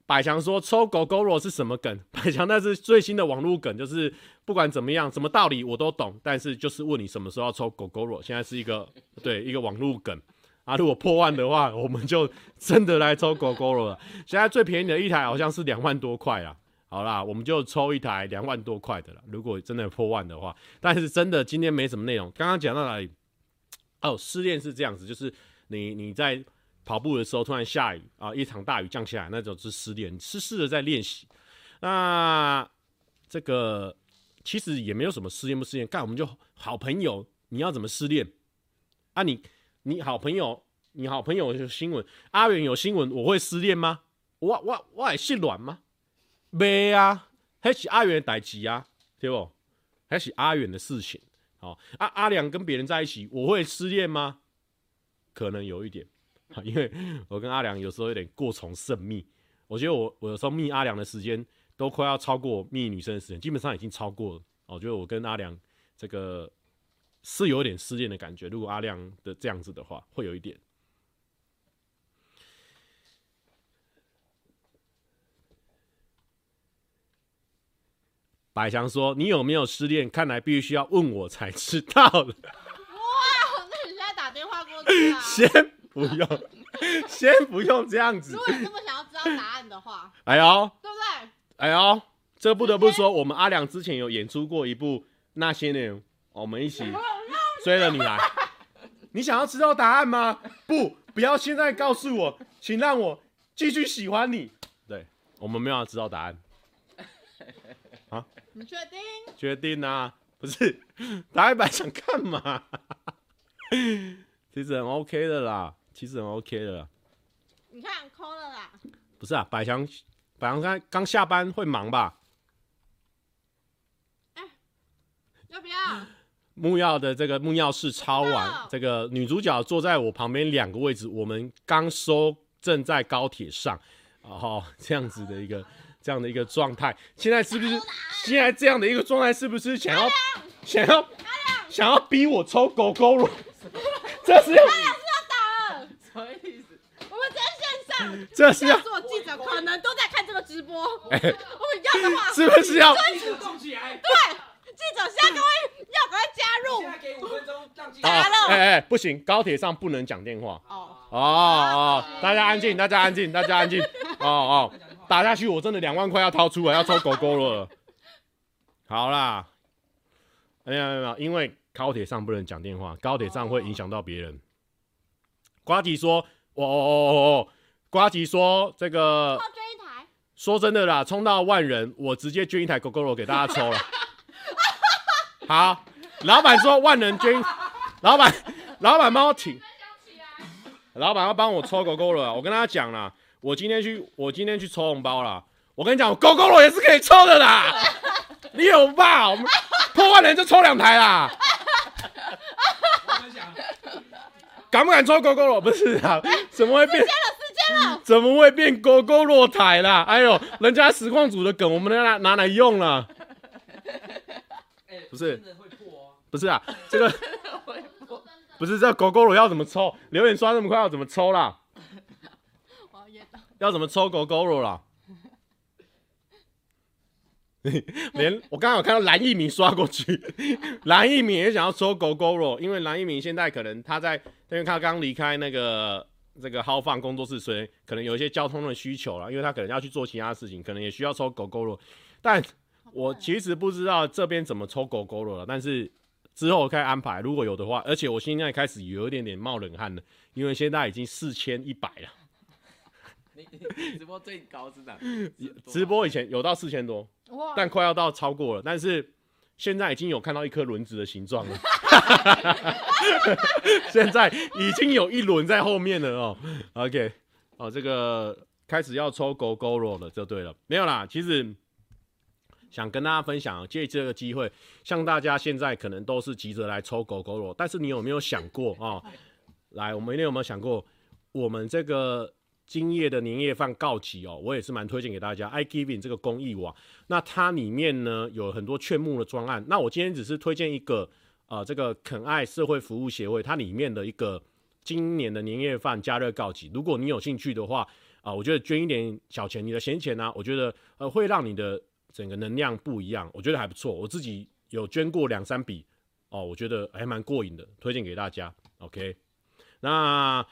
百强说抽狗狗肉是什么梗？(laughs) 百强那是最新的网络梗，就是不管怎么样，什么道理我都懂，但是就是问你什么时候要抽狗狗肉。现在是一个对一个网络梗啊，如果破万的话，我们就真的来抽狗狗肉了。现在最便宜的一台好像是两万多块啊，好啦，我们就抽一台两万多块的了。如果真的破万的话，但是真的今天没什么内容。刚刚讲到哪里？哦，失恋是这样子，就是你你在。跑步的时候突然下雨啊，一场大雨降下来，那种是失恋，是试着在练习。那这个其实也没有什么失恋不失恋，干我们就好朋友，你要怎么失恋啊你？你好朋友，你好朋友有新闻，阿远有新闻，我会失恋吗？我我我还心软吗？没啊，还是阿远的代志啊，对不？还是阿远的事情。哦，阿阿良跟别人在一起，我会失恋吗？可能有一点。因为我跟阿良有时候有点过从甚密，我觉得我我有时候密阿良的时间都快要超过密女生的时间，基本上已经超过了。我觉得我跟阿良这个是有点失恋的感觉。如果阿良的这样子的话，会有一点。百强说：“你有没有失恋？看来必须要问我才知道了。”哇，那你现在打电话过去啊？先。不用，先不用这样子。如果你这么想要知道答案的话，哎呦，对不对？哎呦，这不得不说，我们阿良之前有演出过一部《那些年我们一起追了你来》。你想要知道答案吗？不，不要现在告诉我，请让我继续喜欢你。对，我们没有要知道答案。啊？你确定？确定啊？不是，答案本来想干嘛？(laughs) 其实很 OK 的啦。其实很 OK 的啦，你看抠了啦。不是啊，百强，百强刚刚下班会忙吧？哎、欸，要不要？木曜的这个木曜是超完，这个女主角坐在我旁边两个位置，我们刚收，正在高铁上，哦，这样子的一个这样的一个状态，现在是不是？现在这样的一个状态是不是想要想要想要逼我抽狗狗肉？(laughs) 这是要。这是要做记者，可能都在看这个直播。欸、(laughs) 我们要的话，是不是要动起来？对，记者现在赶快要赶快加入。现在给五分钟让记者。打了。哎哎，不行，高铁上不能讲电话。哦哦哦，大家安静，大家安静，大家安静。哦哦，打下去，我真的两万块要掏出来，要抽狗狗了。(laughs) 好啦，没有没有因为高铁上不能讲电话，高铁上会影响到别人。瓜吉说：“哦哦哦哦哦。”瓜吉说：“这个说真的啦，冲到万人，我直接捐一台 Gogoro 给大家抽了。(laughs) 好，老板说万人捐，老板老板帮我请，老板要帮我抽 Gogoro。我跟大家讲了，我今天去，我今天去抽红包了。我跟你讲，Gogoro 也是可以抽的啦。你有吧？我们破万人就抽两台啦。敢不敢抽 Gogoro？不是啊，怎么会变？”怎么会变狗狗落台啦？哎呦，人家实况组的梗，我们拿拿来用了。不是，不是啊，这个 (laughs) 不是这狗狗罗要怎么抽？留言刷那么快，要怎么抽啦？要怎么抽狗狗肉啦？(laughs) 连我刚刚有看到蓝一鸣刷过去，(laughs) 蓝一鸣也想要抽狗狗肉，因为蓝一鸣现在可能他在，因为他刚离开那个。这个豪放工作室，所以可能有一些交通的需求了，因为他可能要去做其他事情，可能也需要抽狗狗肉。但我其实不知道这边怎么抽狗狗肉了。但是之后可以安排，如果有的话，而且我现在开始有一点点冒冷汗了，因为现在已经四千一百了。你你直播最高是哪？(laughs) 直播以前有到四千多，哇但快要到超过了，但是现在已经有看到一颗轮子的形状了。(laughs) (laughs) 现在已经有一轮在后面了哦。OK，哦，这个开始要抽狗狗肉了，就对了。没有啦，其实。想跟大家分享，借这个机会，像大家现在可能都是急着来抽狗狗肉，但是你有没有想过啊、哦？来，我们一定有没有想过，我们这个今夜的年夜饭告急哦，我也是蛮推荐给大家，iGiving 这个公益网，那它里面呢有很多劝募的专案，那我今天只是推荐一个，呃，这个肯爱社会服务协会，它里面的一个今年的年夜饭加热告急，如果你有兴趣的话，啊、我觉得捐一点小钱，你的闲钱呢、我觉得呃会让你的。整个能量不一样，我觉得还不错。我自己有捐过两三笔哦，我觉得还蛮过瘾的，推荐给大家。OK，那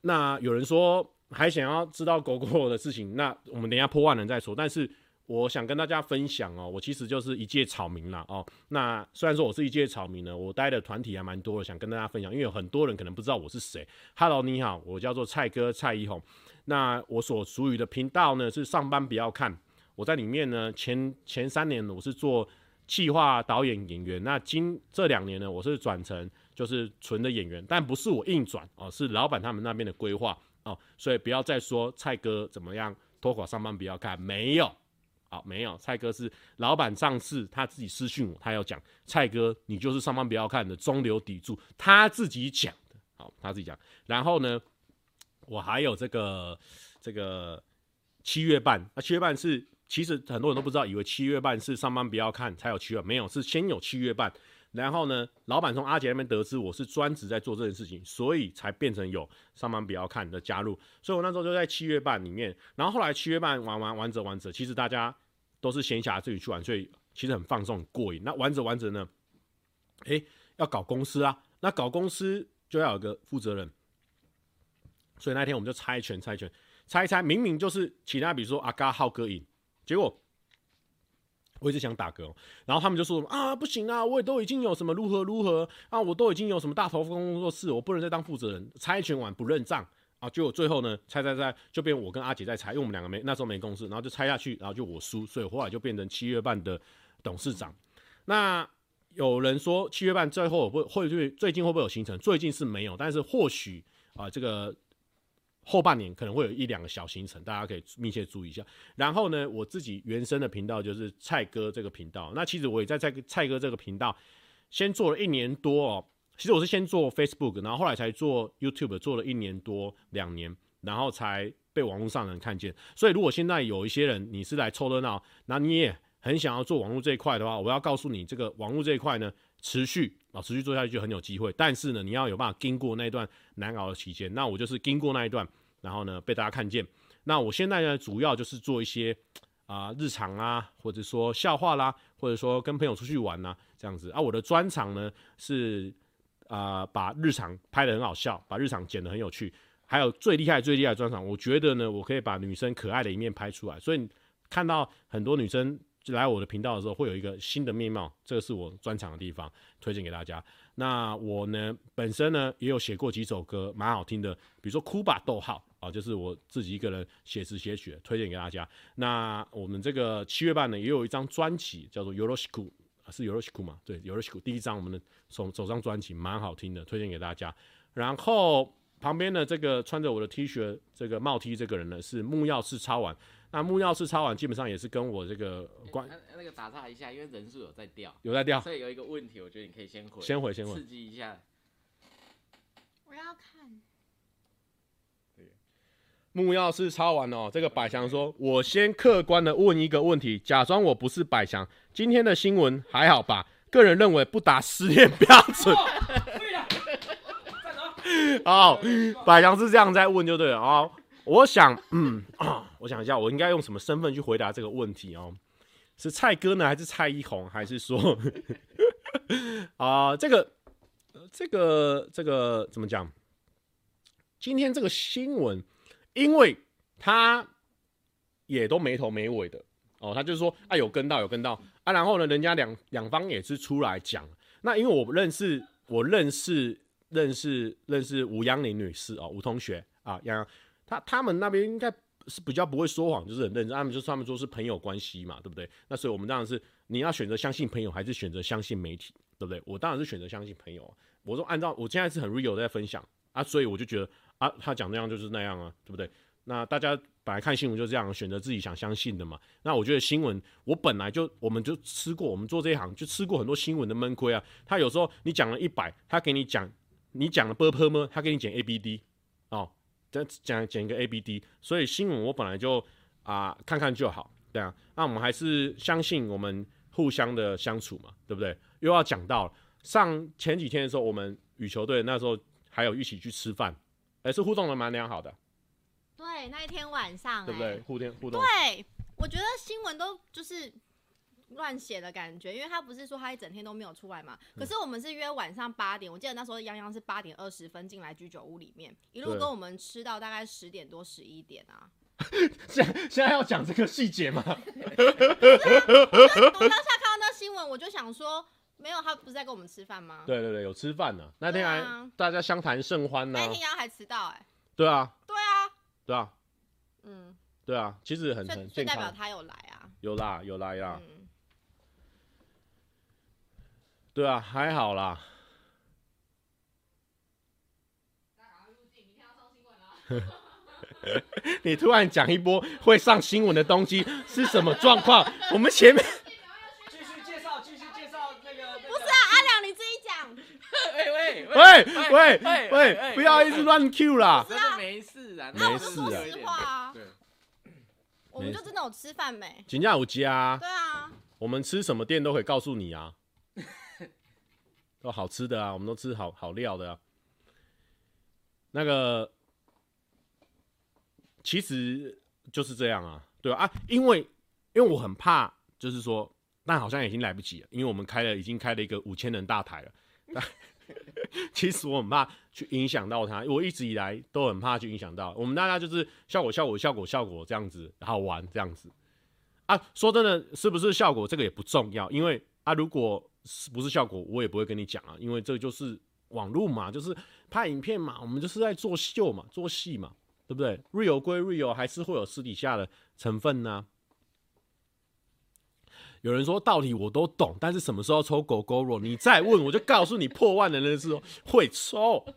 那有人说还想要知道狗狗的事情，(laughs) 那我们等一下破万人再说。但是我想跟大家分享哦，我其实就是一介草民啦哦。那虽然说我是一介草民呢，我待的团体还蛮多的，想跟大家分享，因为有很多人可能不知道我是谁。Hello，你好，我叫做蔡哥蔡一红。那我所属于的频道呢是上班不要看。我在里面呢，前前三年我是做企划、导演、演员。那今这两年呢，我是转成就是纯的演员，但不是我硬转哦，是老板他们那边的规划哦。所以不要再说蔡哥怎么样脱口上班不要看，没有，好、没有。蔡哥是老板上次他自己私讯我，他要讲蔡哥你就是上班不要看的中流砥柱，他自己讲的，好，他自己讲。然后呢，我还有这个这个七月半，那七月半是。其实很多人都不知道，以为七月半是上班不要看才有七月，没有，是先有七月半，然后呢，老板从阿杰那边得知我是专职在做这件事情，所以才变成有上班不要看的加入。所以我那时候就在七月半里面，然后后来七月半玩玩玩着玩着，其实大家都是闲暇自己去玩，所以其实很放松很过瘾。那玩着玩着呢，诶，要搞公司啊，那搞公司就要有个负责人，所以那天我们就猜拳猜拳猜一猜，明明就是其他比如说阿嘎浩哥赢。结果我一直想打嗝，然后他们就说啊，不行啊，我也都已经有什么如何如何啊，我都已经有什么大头工作室，我不能再当负责人，猜拳完不认账啊。结果最后呢，猜猜猜，就变我跟阿姐在猜，因为我们两个没那时候没公司，然后就猜下去，然后就我输，所以后来就变成七月半的董事长。那有人说七月半最后会会最最近会不会有行程？最近是没有，但是或许啊这个。后半年可能会有一两个小行程，大家可以密切注意一下。然后呢，我自己原生的频道就是蔡哥这个频道。那其实我也在蔡蔡哥这个频道先做了一年多哦。其实我是先做 Facebook，然后后来才做 YouTube，做了一年多两年，然后才被网络上人看见。所以如果现在有一些人你是来凑热闹，那你也很想要做网络这一块的话，我要告诉你，这个网络这一块呢，持续啊持续做下去就很有机会。但是呢，你要有办法经过那段难熬的期间。那我就是经过那一段。然后呢，被大家看见。那我现在呢，主要就是做一些啊、日常啊，或者说笑话啦，或者说跟朋友出去玩呐，这样子。啊，我的专长呢是啊、把日常拍得很好笑，把日常剪得很有趣。还有最厉害、最厉害的专场，我觉得呢，我可以把女生可爱的一面拍出来。所以看到很多女生来我的频道的时候，会有一个新的面貌，这个是我专长的地方，推荐给大家。那我呢，本身呢也有写过几首歌，蛮好听的，比如说《哭吧，逗号》。啊，就是我自己一个人写词写曲，推荐给大家。那我们这个七月半呢，也有一张专辑叫做《Yoroshiku》，是 Yoroshiku 嘛？对，Yoroshiku 第一张我们的首首张专辑蛮好听的，推荐给大家。然后旁边的这个穿着我的 T 恤这个帽 T 这个人呢，是木曜四超玩。那木曜四超玩基本上也是跟我这个关、欸、那个打岔一下，因为人数有在掉，有在掉，所以有一个问题，我觉得你可以先回，先回，先回，刺激一下。我要看。木曜是抄完哦，这个百祥说：“我先客观的问一个问题，假装我不是百祥。今天的新闻还好吧？个人认为不达失恋标准。(laughs) 哦 (laughs) ”好，百祥是这样在问就对了哦。我想，嗯啊，(clears throat) 我想一下，我应该用什么身份去回答这个问题哦？是蔡哥呢，还是蔡一红，还是说 (laughs) 啊、这个，这个，这个怎么讲？今天这个新闻。因为他也都没头没尾的哦，他就说啊有跟到有跟到啊，然后呢，人家两两方也是出来讲，那因为我认识，我认识认识认识吴央玲女士哦，吴同学啊，杨，他他们那边应该是比较不会说谎，就是很认真，他们就是他们说是朋友关系嘛，对不对？那所以我们当然是你要选择相信朋友，还是选择相信媒体，对不对？我当然是选择相信朋友。我说按照我现在是很 real 在分享啊，所以我就觉得啊，他讲那样就是那样啊，对不对？那大家本来看新闻就这样，选择自己想相信的嘛。那我觉得新闻，我本来就我们就吃过，我们做这一行就吃过很多新闻的闷亏啊。他有时候你讲了一百，他给你讲，你讲了 b p m，他给你减 a b d，哦，再讲讲一个 a b d。所以新闻我本来就啊、呃、看看就好，对啊。那我们还是相信我们互相的相处嘛，对不对？又要讲到上前几天的时候，我们羽球队那时候还有一起去吃饭，也是互动的蛮良好的。对，那一天晚上、欸，对不对？互电互动。对，我觉得新闻都就是乱写的感觉，因为他不是说他一整天都没有出来嘛。可是我们是约晚上八点，我记得那时候泱泱是八点二十分进来居酒屋里面，一路跟我们吃到大概十点多十一点啊。(laughs) 现在现在要讲这个细节吗？我当下看到那新闻，我就想说，没有，他不是在跟我们吃饭吗？对对对，有吃饭呢。那天还大家相谈甚欢呢。那天泱还迟到哎、欸。对啊。对啊。对啊，嗯，对啊，其实很很健康，代表他有来啊，有啦有来啦，嗯，对啊，还好啦。(laughs) 你突然讲一波会上新闻的东西是什么状况？(laughs) 我们前面继续介绍，继续介绍那个，不是啊，阿良你自己讲。(laughs) 喂喂喂喂喂，不要一直乱 Q 啦。真的没事啊，没事啊。说实话啊，对，我们就真的有吃饭没？请假有加。对啊。我们吃什么店都可以告诉你啊，都好吃的啊，我们都吃好好料的啊。那个其实就是这样啊，对啊，因为因为我很怕，就是说，但好像已经来不及了，因为我们开了，已经开了一个五千人大台了。(laughs) 其实我很怕去影响到他，我一直以来都很怕去影响到我们大家，就是效果效果效果效果这样子好玩这样子啊。说真的，是不是效果这个也不重要，因为啊，如果是不是效果，我也不会跟你讲啊，因为这就是网络嘛，就是拍影片嘛，我们就是在做秀嘛，做戏嘛，对不对？real 归 real，还是会有私底下的成分呢、有人说道理我都懂，但是什么时候抽狗狗肉？你再问，我就告诉你破万的时候会抽。(laughs)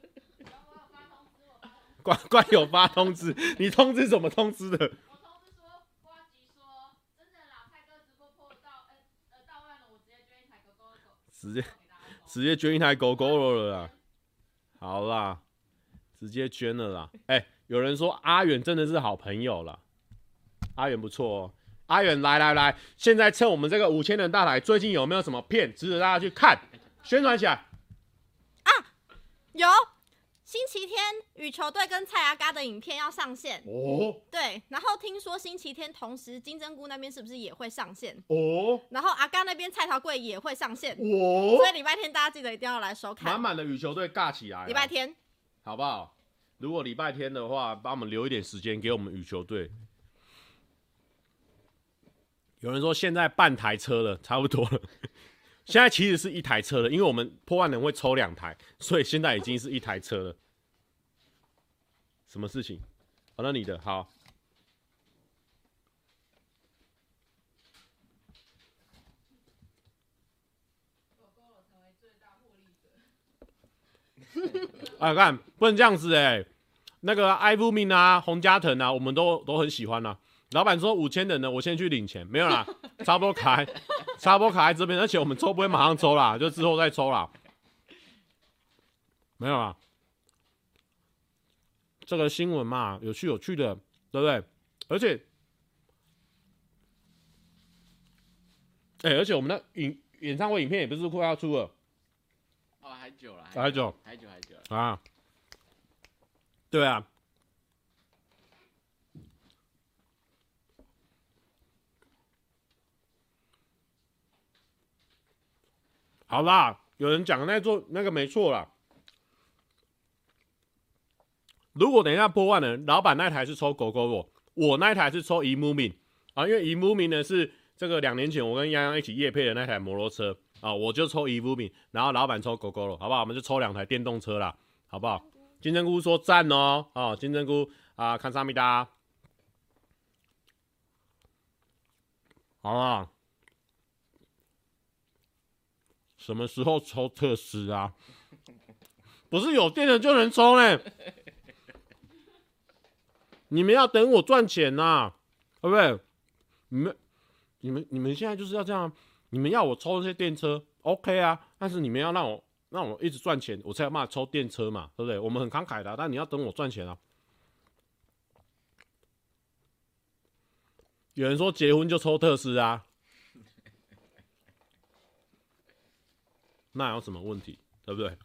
关关有发通知，你通知怎么通知的？我通知说，呱吉说，真的啦，蔡哥直播破到，呃呃到万了，我直接捐一台狗狗狗，直接 (laughs) 直接捐一台狗狗了啦。好啦，直接捐了啦。哎、有人说阿远真的是好朋友啦，阿远不错哦。阿远，来来来，现在趁我们这个五千人大台，最近有没有什么片值得大家去看？宣传起来啊！有，星期天羽球队跟蔡阿嘎的影片要上线哦。对，然后听说星期天同时金针菇那边是不是也会上线哦？然后阿嘎那边蔡桃贵也会上线哦。所以礼拜天大家记得一定要来收看，满满的羽球队尬起来。礼拜天，好不好？如果礼拜天的话，帮我们留一点时间给我们羽球队。有人说现在半台车了，差不多了。现在其实是一台车了，因为我们破万人会抽两台，所以现在已经是一台车了。什么事情？好，那你的好。哎，(laughs) 看不能这样子哎、那个艾布明啊、洪家腾啊，我们都都很喜欢啊。老板说五千人呢，我先去领钱，没有啦，(laughs) 差不多卡，差不多卡在这边，而且我们抽不会马上抽啦，就之后再抽啦，没有啦，这个新闻嘛，有趣有趣的，对不对？而且，哎、欸，而且我们的影演唱会影片也不是快要出了，哦，还久了，还久，还久。还久啊，对啊。好啦，有人讲那座那个没错啦。如果等一下播万人，老板那台是抽狗狗肉，我那台是抽 eMoving 啊，因为 eMoving 呢是这个两年前我跟泱泱一起夜配的那台摩托车，啊，我就抽 eVooMi，然后老板抽狗狗了好不好？我们就抽两台电动车啦，好不好？金针菇说赞哦，哦，金针菇啊，看萨米达，好啊。什么时候抽特斯啊？不是有电的就能抽嘞？你们要等我赚钱呐、对不对？你们、你们、你们现在就是要这样，你们要我抽这些电车，OK 啊？但是你们要让我让我一直赚钱，我才有办法抽电车嘛，对不对？我们很慷慨的、但你要等我赚钱啊。有人说结婚就抽特斯啊。那有什么问题，对不对？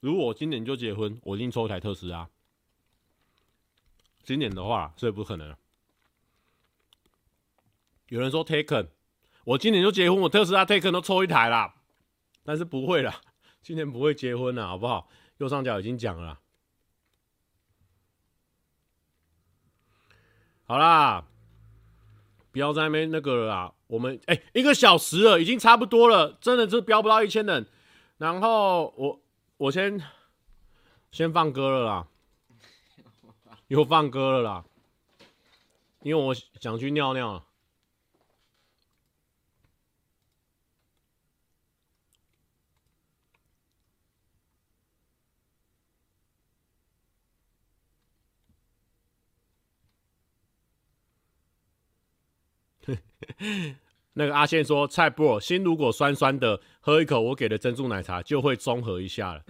如果我今年就结婚，我一定抽一台特斯拉。今年的话，所以不可能。有人说 Taken，我今年就结婚，我特斯拉 Taken 都抽一台啦。但是不会啦，今年不会结婚了，好不好？右上角已经讲了。好啦，不要在那边那个了啦。我们哎、欸，一个小时了，已经差不多了，真的是飙不到一千人。然后我我先先放歌了啦，(laughs) 又放歌了啦，因为我想去尿尿了。(laughs) 那个阿宪说：“菜脯心如果酸酸的，喝一口我给的珍珠奶茶就会中和一下了。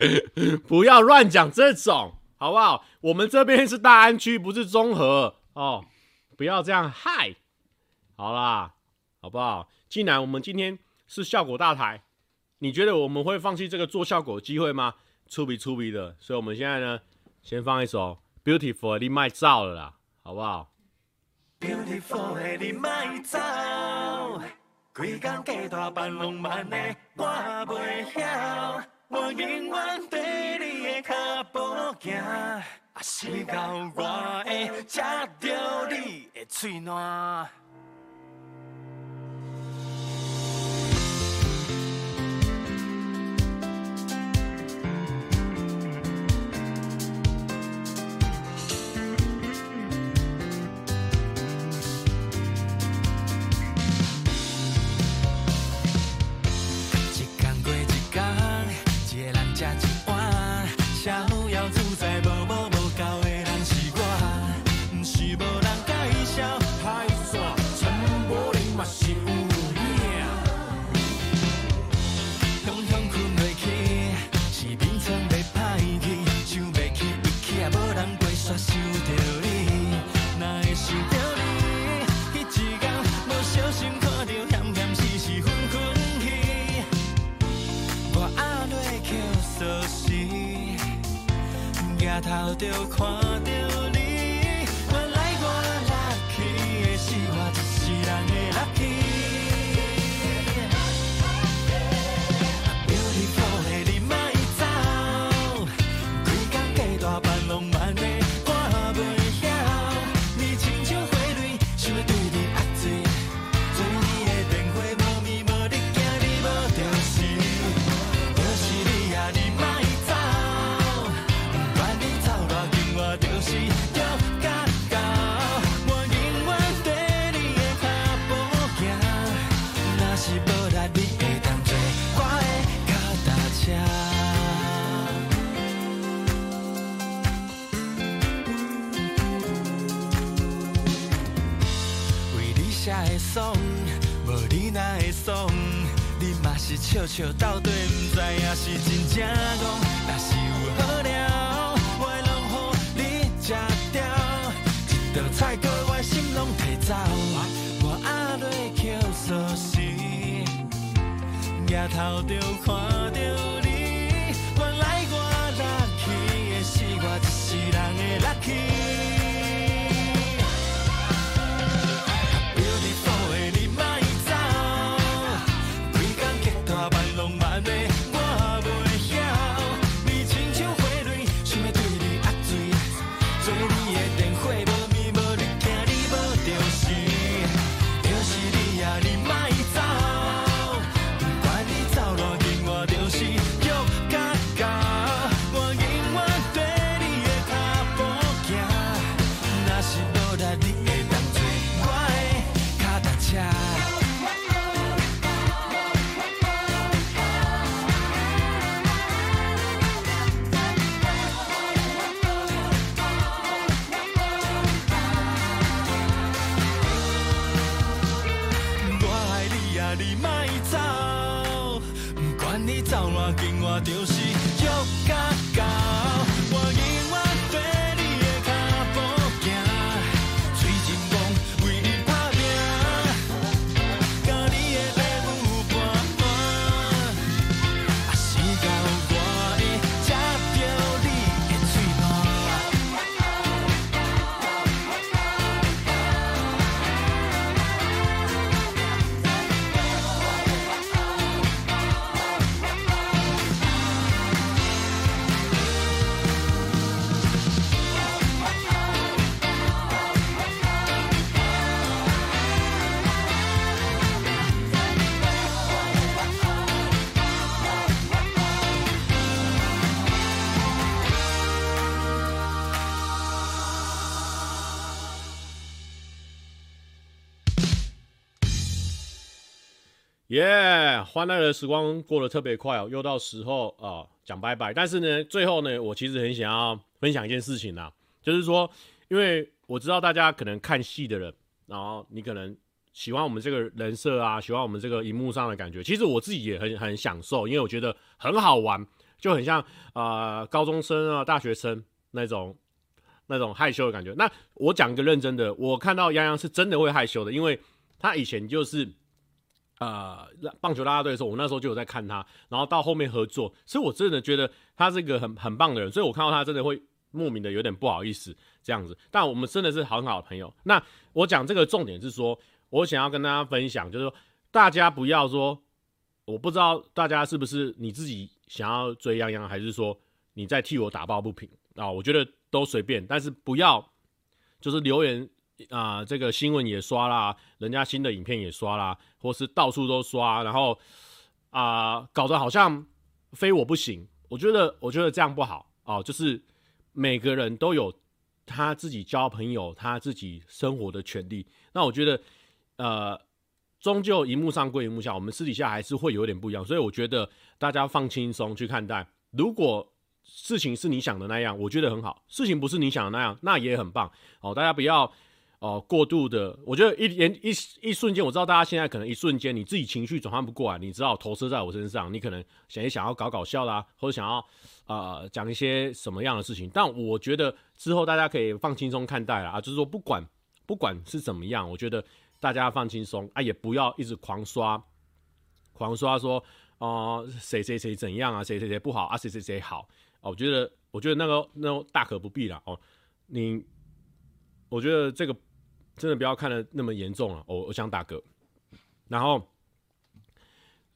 (laughs) ”不要乱讲这种，好不好？我们这边是大安区，不是中和哦。不要这样嗨，好啦，好不好？既然我们今天是效果大台，你觉得我们会放弃这个做效果的机会吗？粗鄙粗鄙的，所以我们现在呢，先放一首《Beautiful》，你卖照了啦，好不好？Beautiful 的你莫走，规工加大班浪漫的我袂晓，我永远跟你的脚步行，啊，是到我会吃着你的嘴暖。头就看到无你哪会爽你嘛是笑笑到底，不知影是真正戆。若是有好料，我拢予你吃掉。一道菜阁我心拢提走，我压落口锁匙，抬头就看到你。欢乐的时光过得特别快哦，又到时候啊讲拜拜。但是呢，最后呢，我其实很想要分享一件事情啦，就是说，因为我知道大家可能看戏的人，然后你可能喜欢我们这个人设啊，喜欢我们这个荧幕上的感觉。其实我自己也很很享受，因为我觉得很好玩，就很像啊、呃、高中生啊大学生那种那种害羞的感觉。那我讲个认真的，我看到洋洋是真的会害羞的，因为他以前就是。呃，棒球啦啦队的时候，我那时候就有在看他，然后到后面合作，所以我真的觉得他是一个很很棒的人，所以我看到他真的会莫名的有点不好意思这样子。但我们真的是很好的朋友。那我讲这个重点是说，我想要跟大家分享，就是说大家不要说，我不知道大家是不是你自己想要追洋洋，还是说你在替我打抱不平啊？我觉得都随便，但是不要就是留言。啊、这个新闻也刷啦，人家新的影片也刷啦，或是到处都刷，然后啊、搞得好像非我不行。我觉得，我觉得这样不好哦、就是每个人都有他自己交朋友、他自己生活的权利。那我觉得，呃，终究荧幕上归荧幕下，我们私底下还是会有点不一样。所以我觉得大家放轻松去看待。如果事情是你想的那样，我觉得很好；事情不是你想的那样，那也很棒。哦、大家不要。哦、过度的，我觉得一连一一瞬间，我知道大家现在可能一瞬间你自己情绪转换不过来，你知道投射在我身上，你可能想也想要搞搞笑啦，或者想要呃讲一些什么样的事情，但我觉得之后大家可以放轻松看待啦，啊，就是说不管不管是怎么样，我觉得大家放轻松啊，也不要一直狂刷狂刷说哦谁谁谁怎样啊，谁谁谁不好啊，谁谁谁好哦，我觉得我觉得那个那大可不必啦哦，你我觉得这个。真的不要看得那么严重了，我我想打嗝。然后，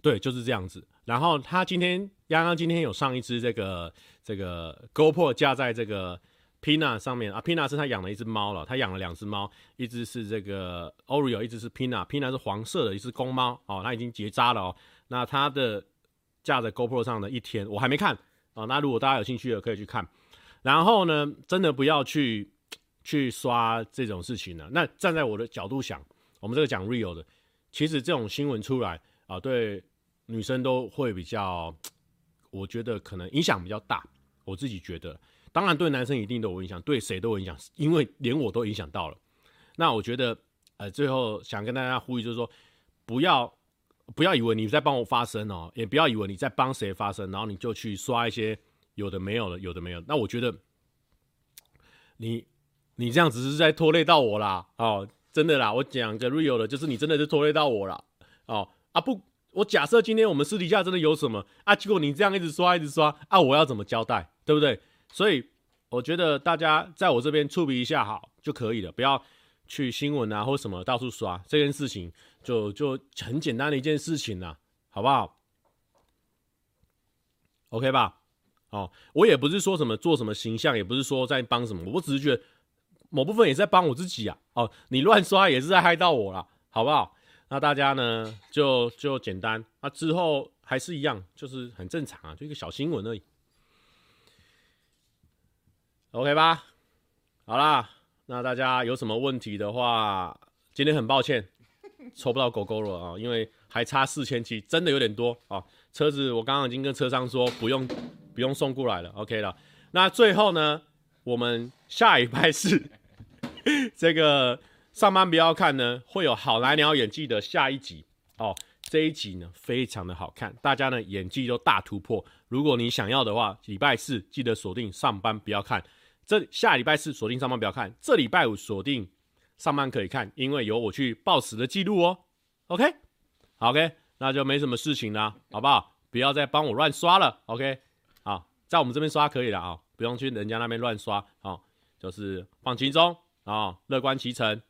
对，就是这样子。然后他今天，刚刚今天有上一只这个这个 GoPro 架在这个 Pina 上面啊，Pina 是他养了一只猫了，他养了两只猫，一只是这个 Oreo，一只是 Pina，Pina 是黄色的一只公猫哦，它已经结扎了哦。那它的架在 GoPro 上的一天，我还没看啊。那如果大家有兴趣的，可以去看。然后呢，真的不要去。去刷这种事情呢？那站在我的角度想，我们这个讲 real 的，其实这种新闻出来啊，对女生都会比较，(tsk) 我觉得可能影响比较大。我自己觉得，当然对男生一定都有影响，对谁都有影响，因为连我都影响到了。那我觉得，呃，最后想跟大家呼吁，就是说，不要不要以为你在帮我发声哦，也不要以为你在帮谁发声，然后你就去刷一些有的没有的，有的没有。那我觉得你。你这样只是在拖累到我啦，哦，真的啦，我讲个 real 的，就是你真的是拖累到我啦，哦啊不，我假设今天我们私底下真的有什么啊，结果你这样一直刷一直刷啊，我要怎么交代，对不对？所以我觉得大家在我这边触笔一下好就可以了，不要去新闻啊或什么到处刷这件事情就，就就很简单的一件事情啦，好不好？OK 吧？哦，我也不是说什么做什么形象，也不是说在帮什么，我只是觉得。某部分也是在帮我自己啊，哦，你乱刷也是在害到我啦，好不好？那大家呢就就简单，那之后还是一样，就是很正常啊，就一个小新闻而已，OK 吧？好啦，那大家有什么问题的话，今天很抱歉抽不到狗狗了啊，因为还差四千七，真的有点多啊。车子我刚刚已经跟车商说不用不用送过来了，OK 了。那最后呢，我们下一拍是。(laughs) 这个上班不要看呢，会有好来鸟演技的下一集哦。这一集呢非常的好看，大家呢演技都大突破。如果你想要的话，礼拜四记得锁定上班不要看，这下礼拜四锁定上班不要看，这礼拜五锁定上班可以看，因为有我去报时的记录哦。OK，好 OK，那就没什么事情啦，好不好？不要再帮我乱刷了。OK，好，在我们这边刷可以了啊，不用去人家那边乱刷，好，就是放轻松啊，乐观其成。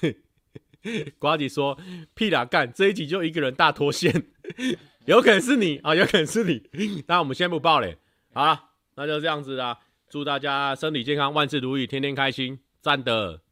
(laughs) 瓜子说：“屁啦干，这一集就一个人大脱线，有可能是你啊，有可能是你。那我们先不报嘞，好了，那就这样子啦。祝大家身体健康，万事如意，天天开心，赞的。”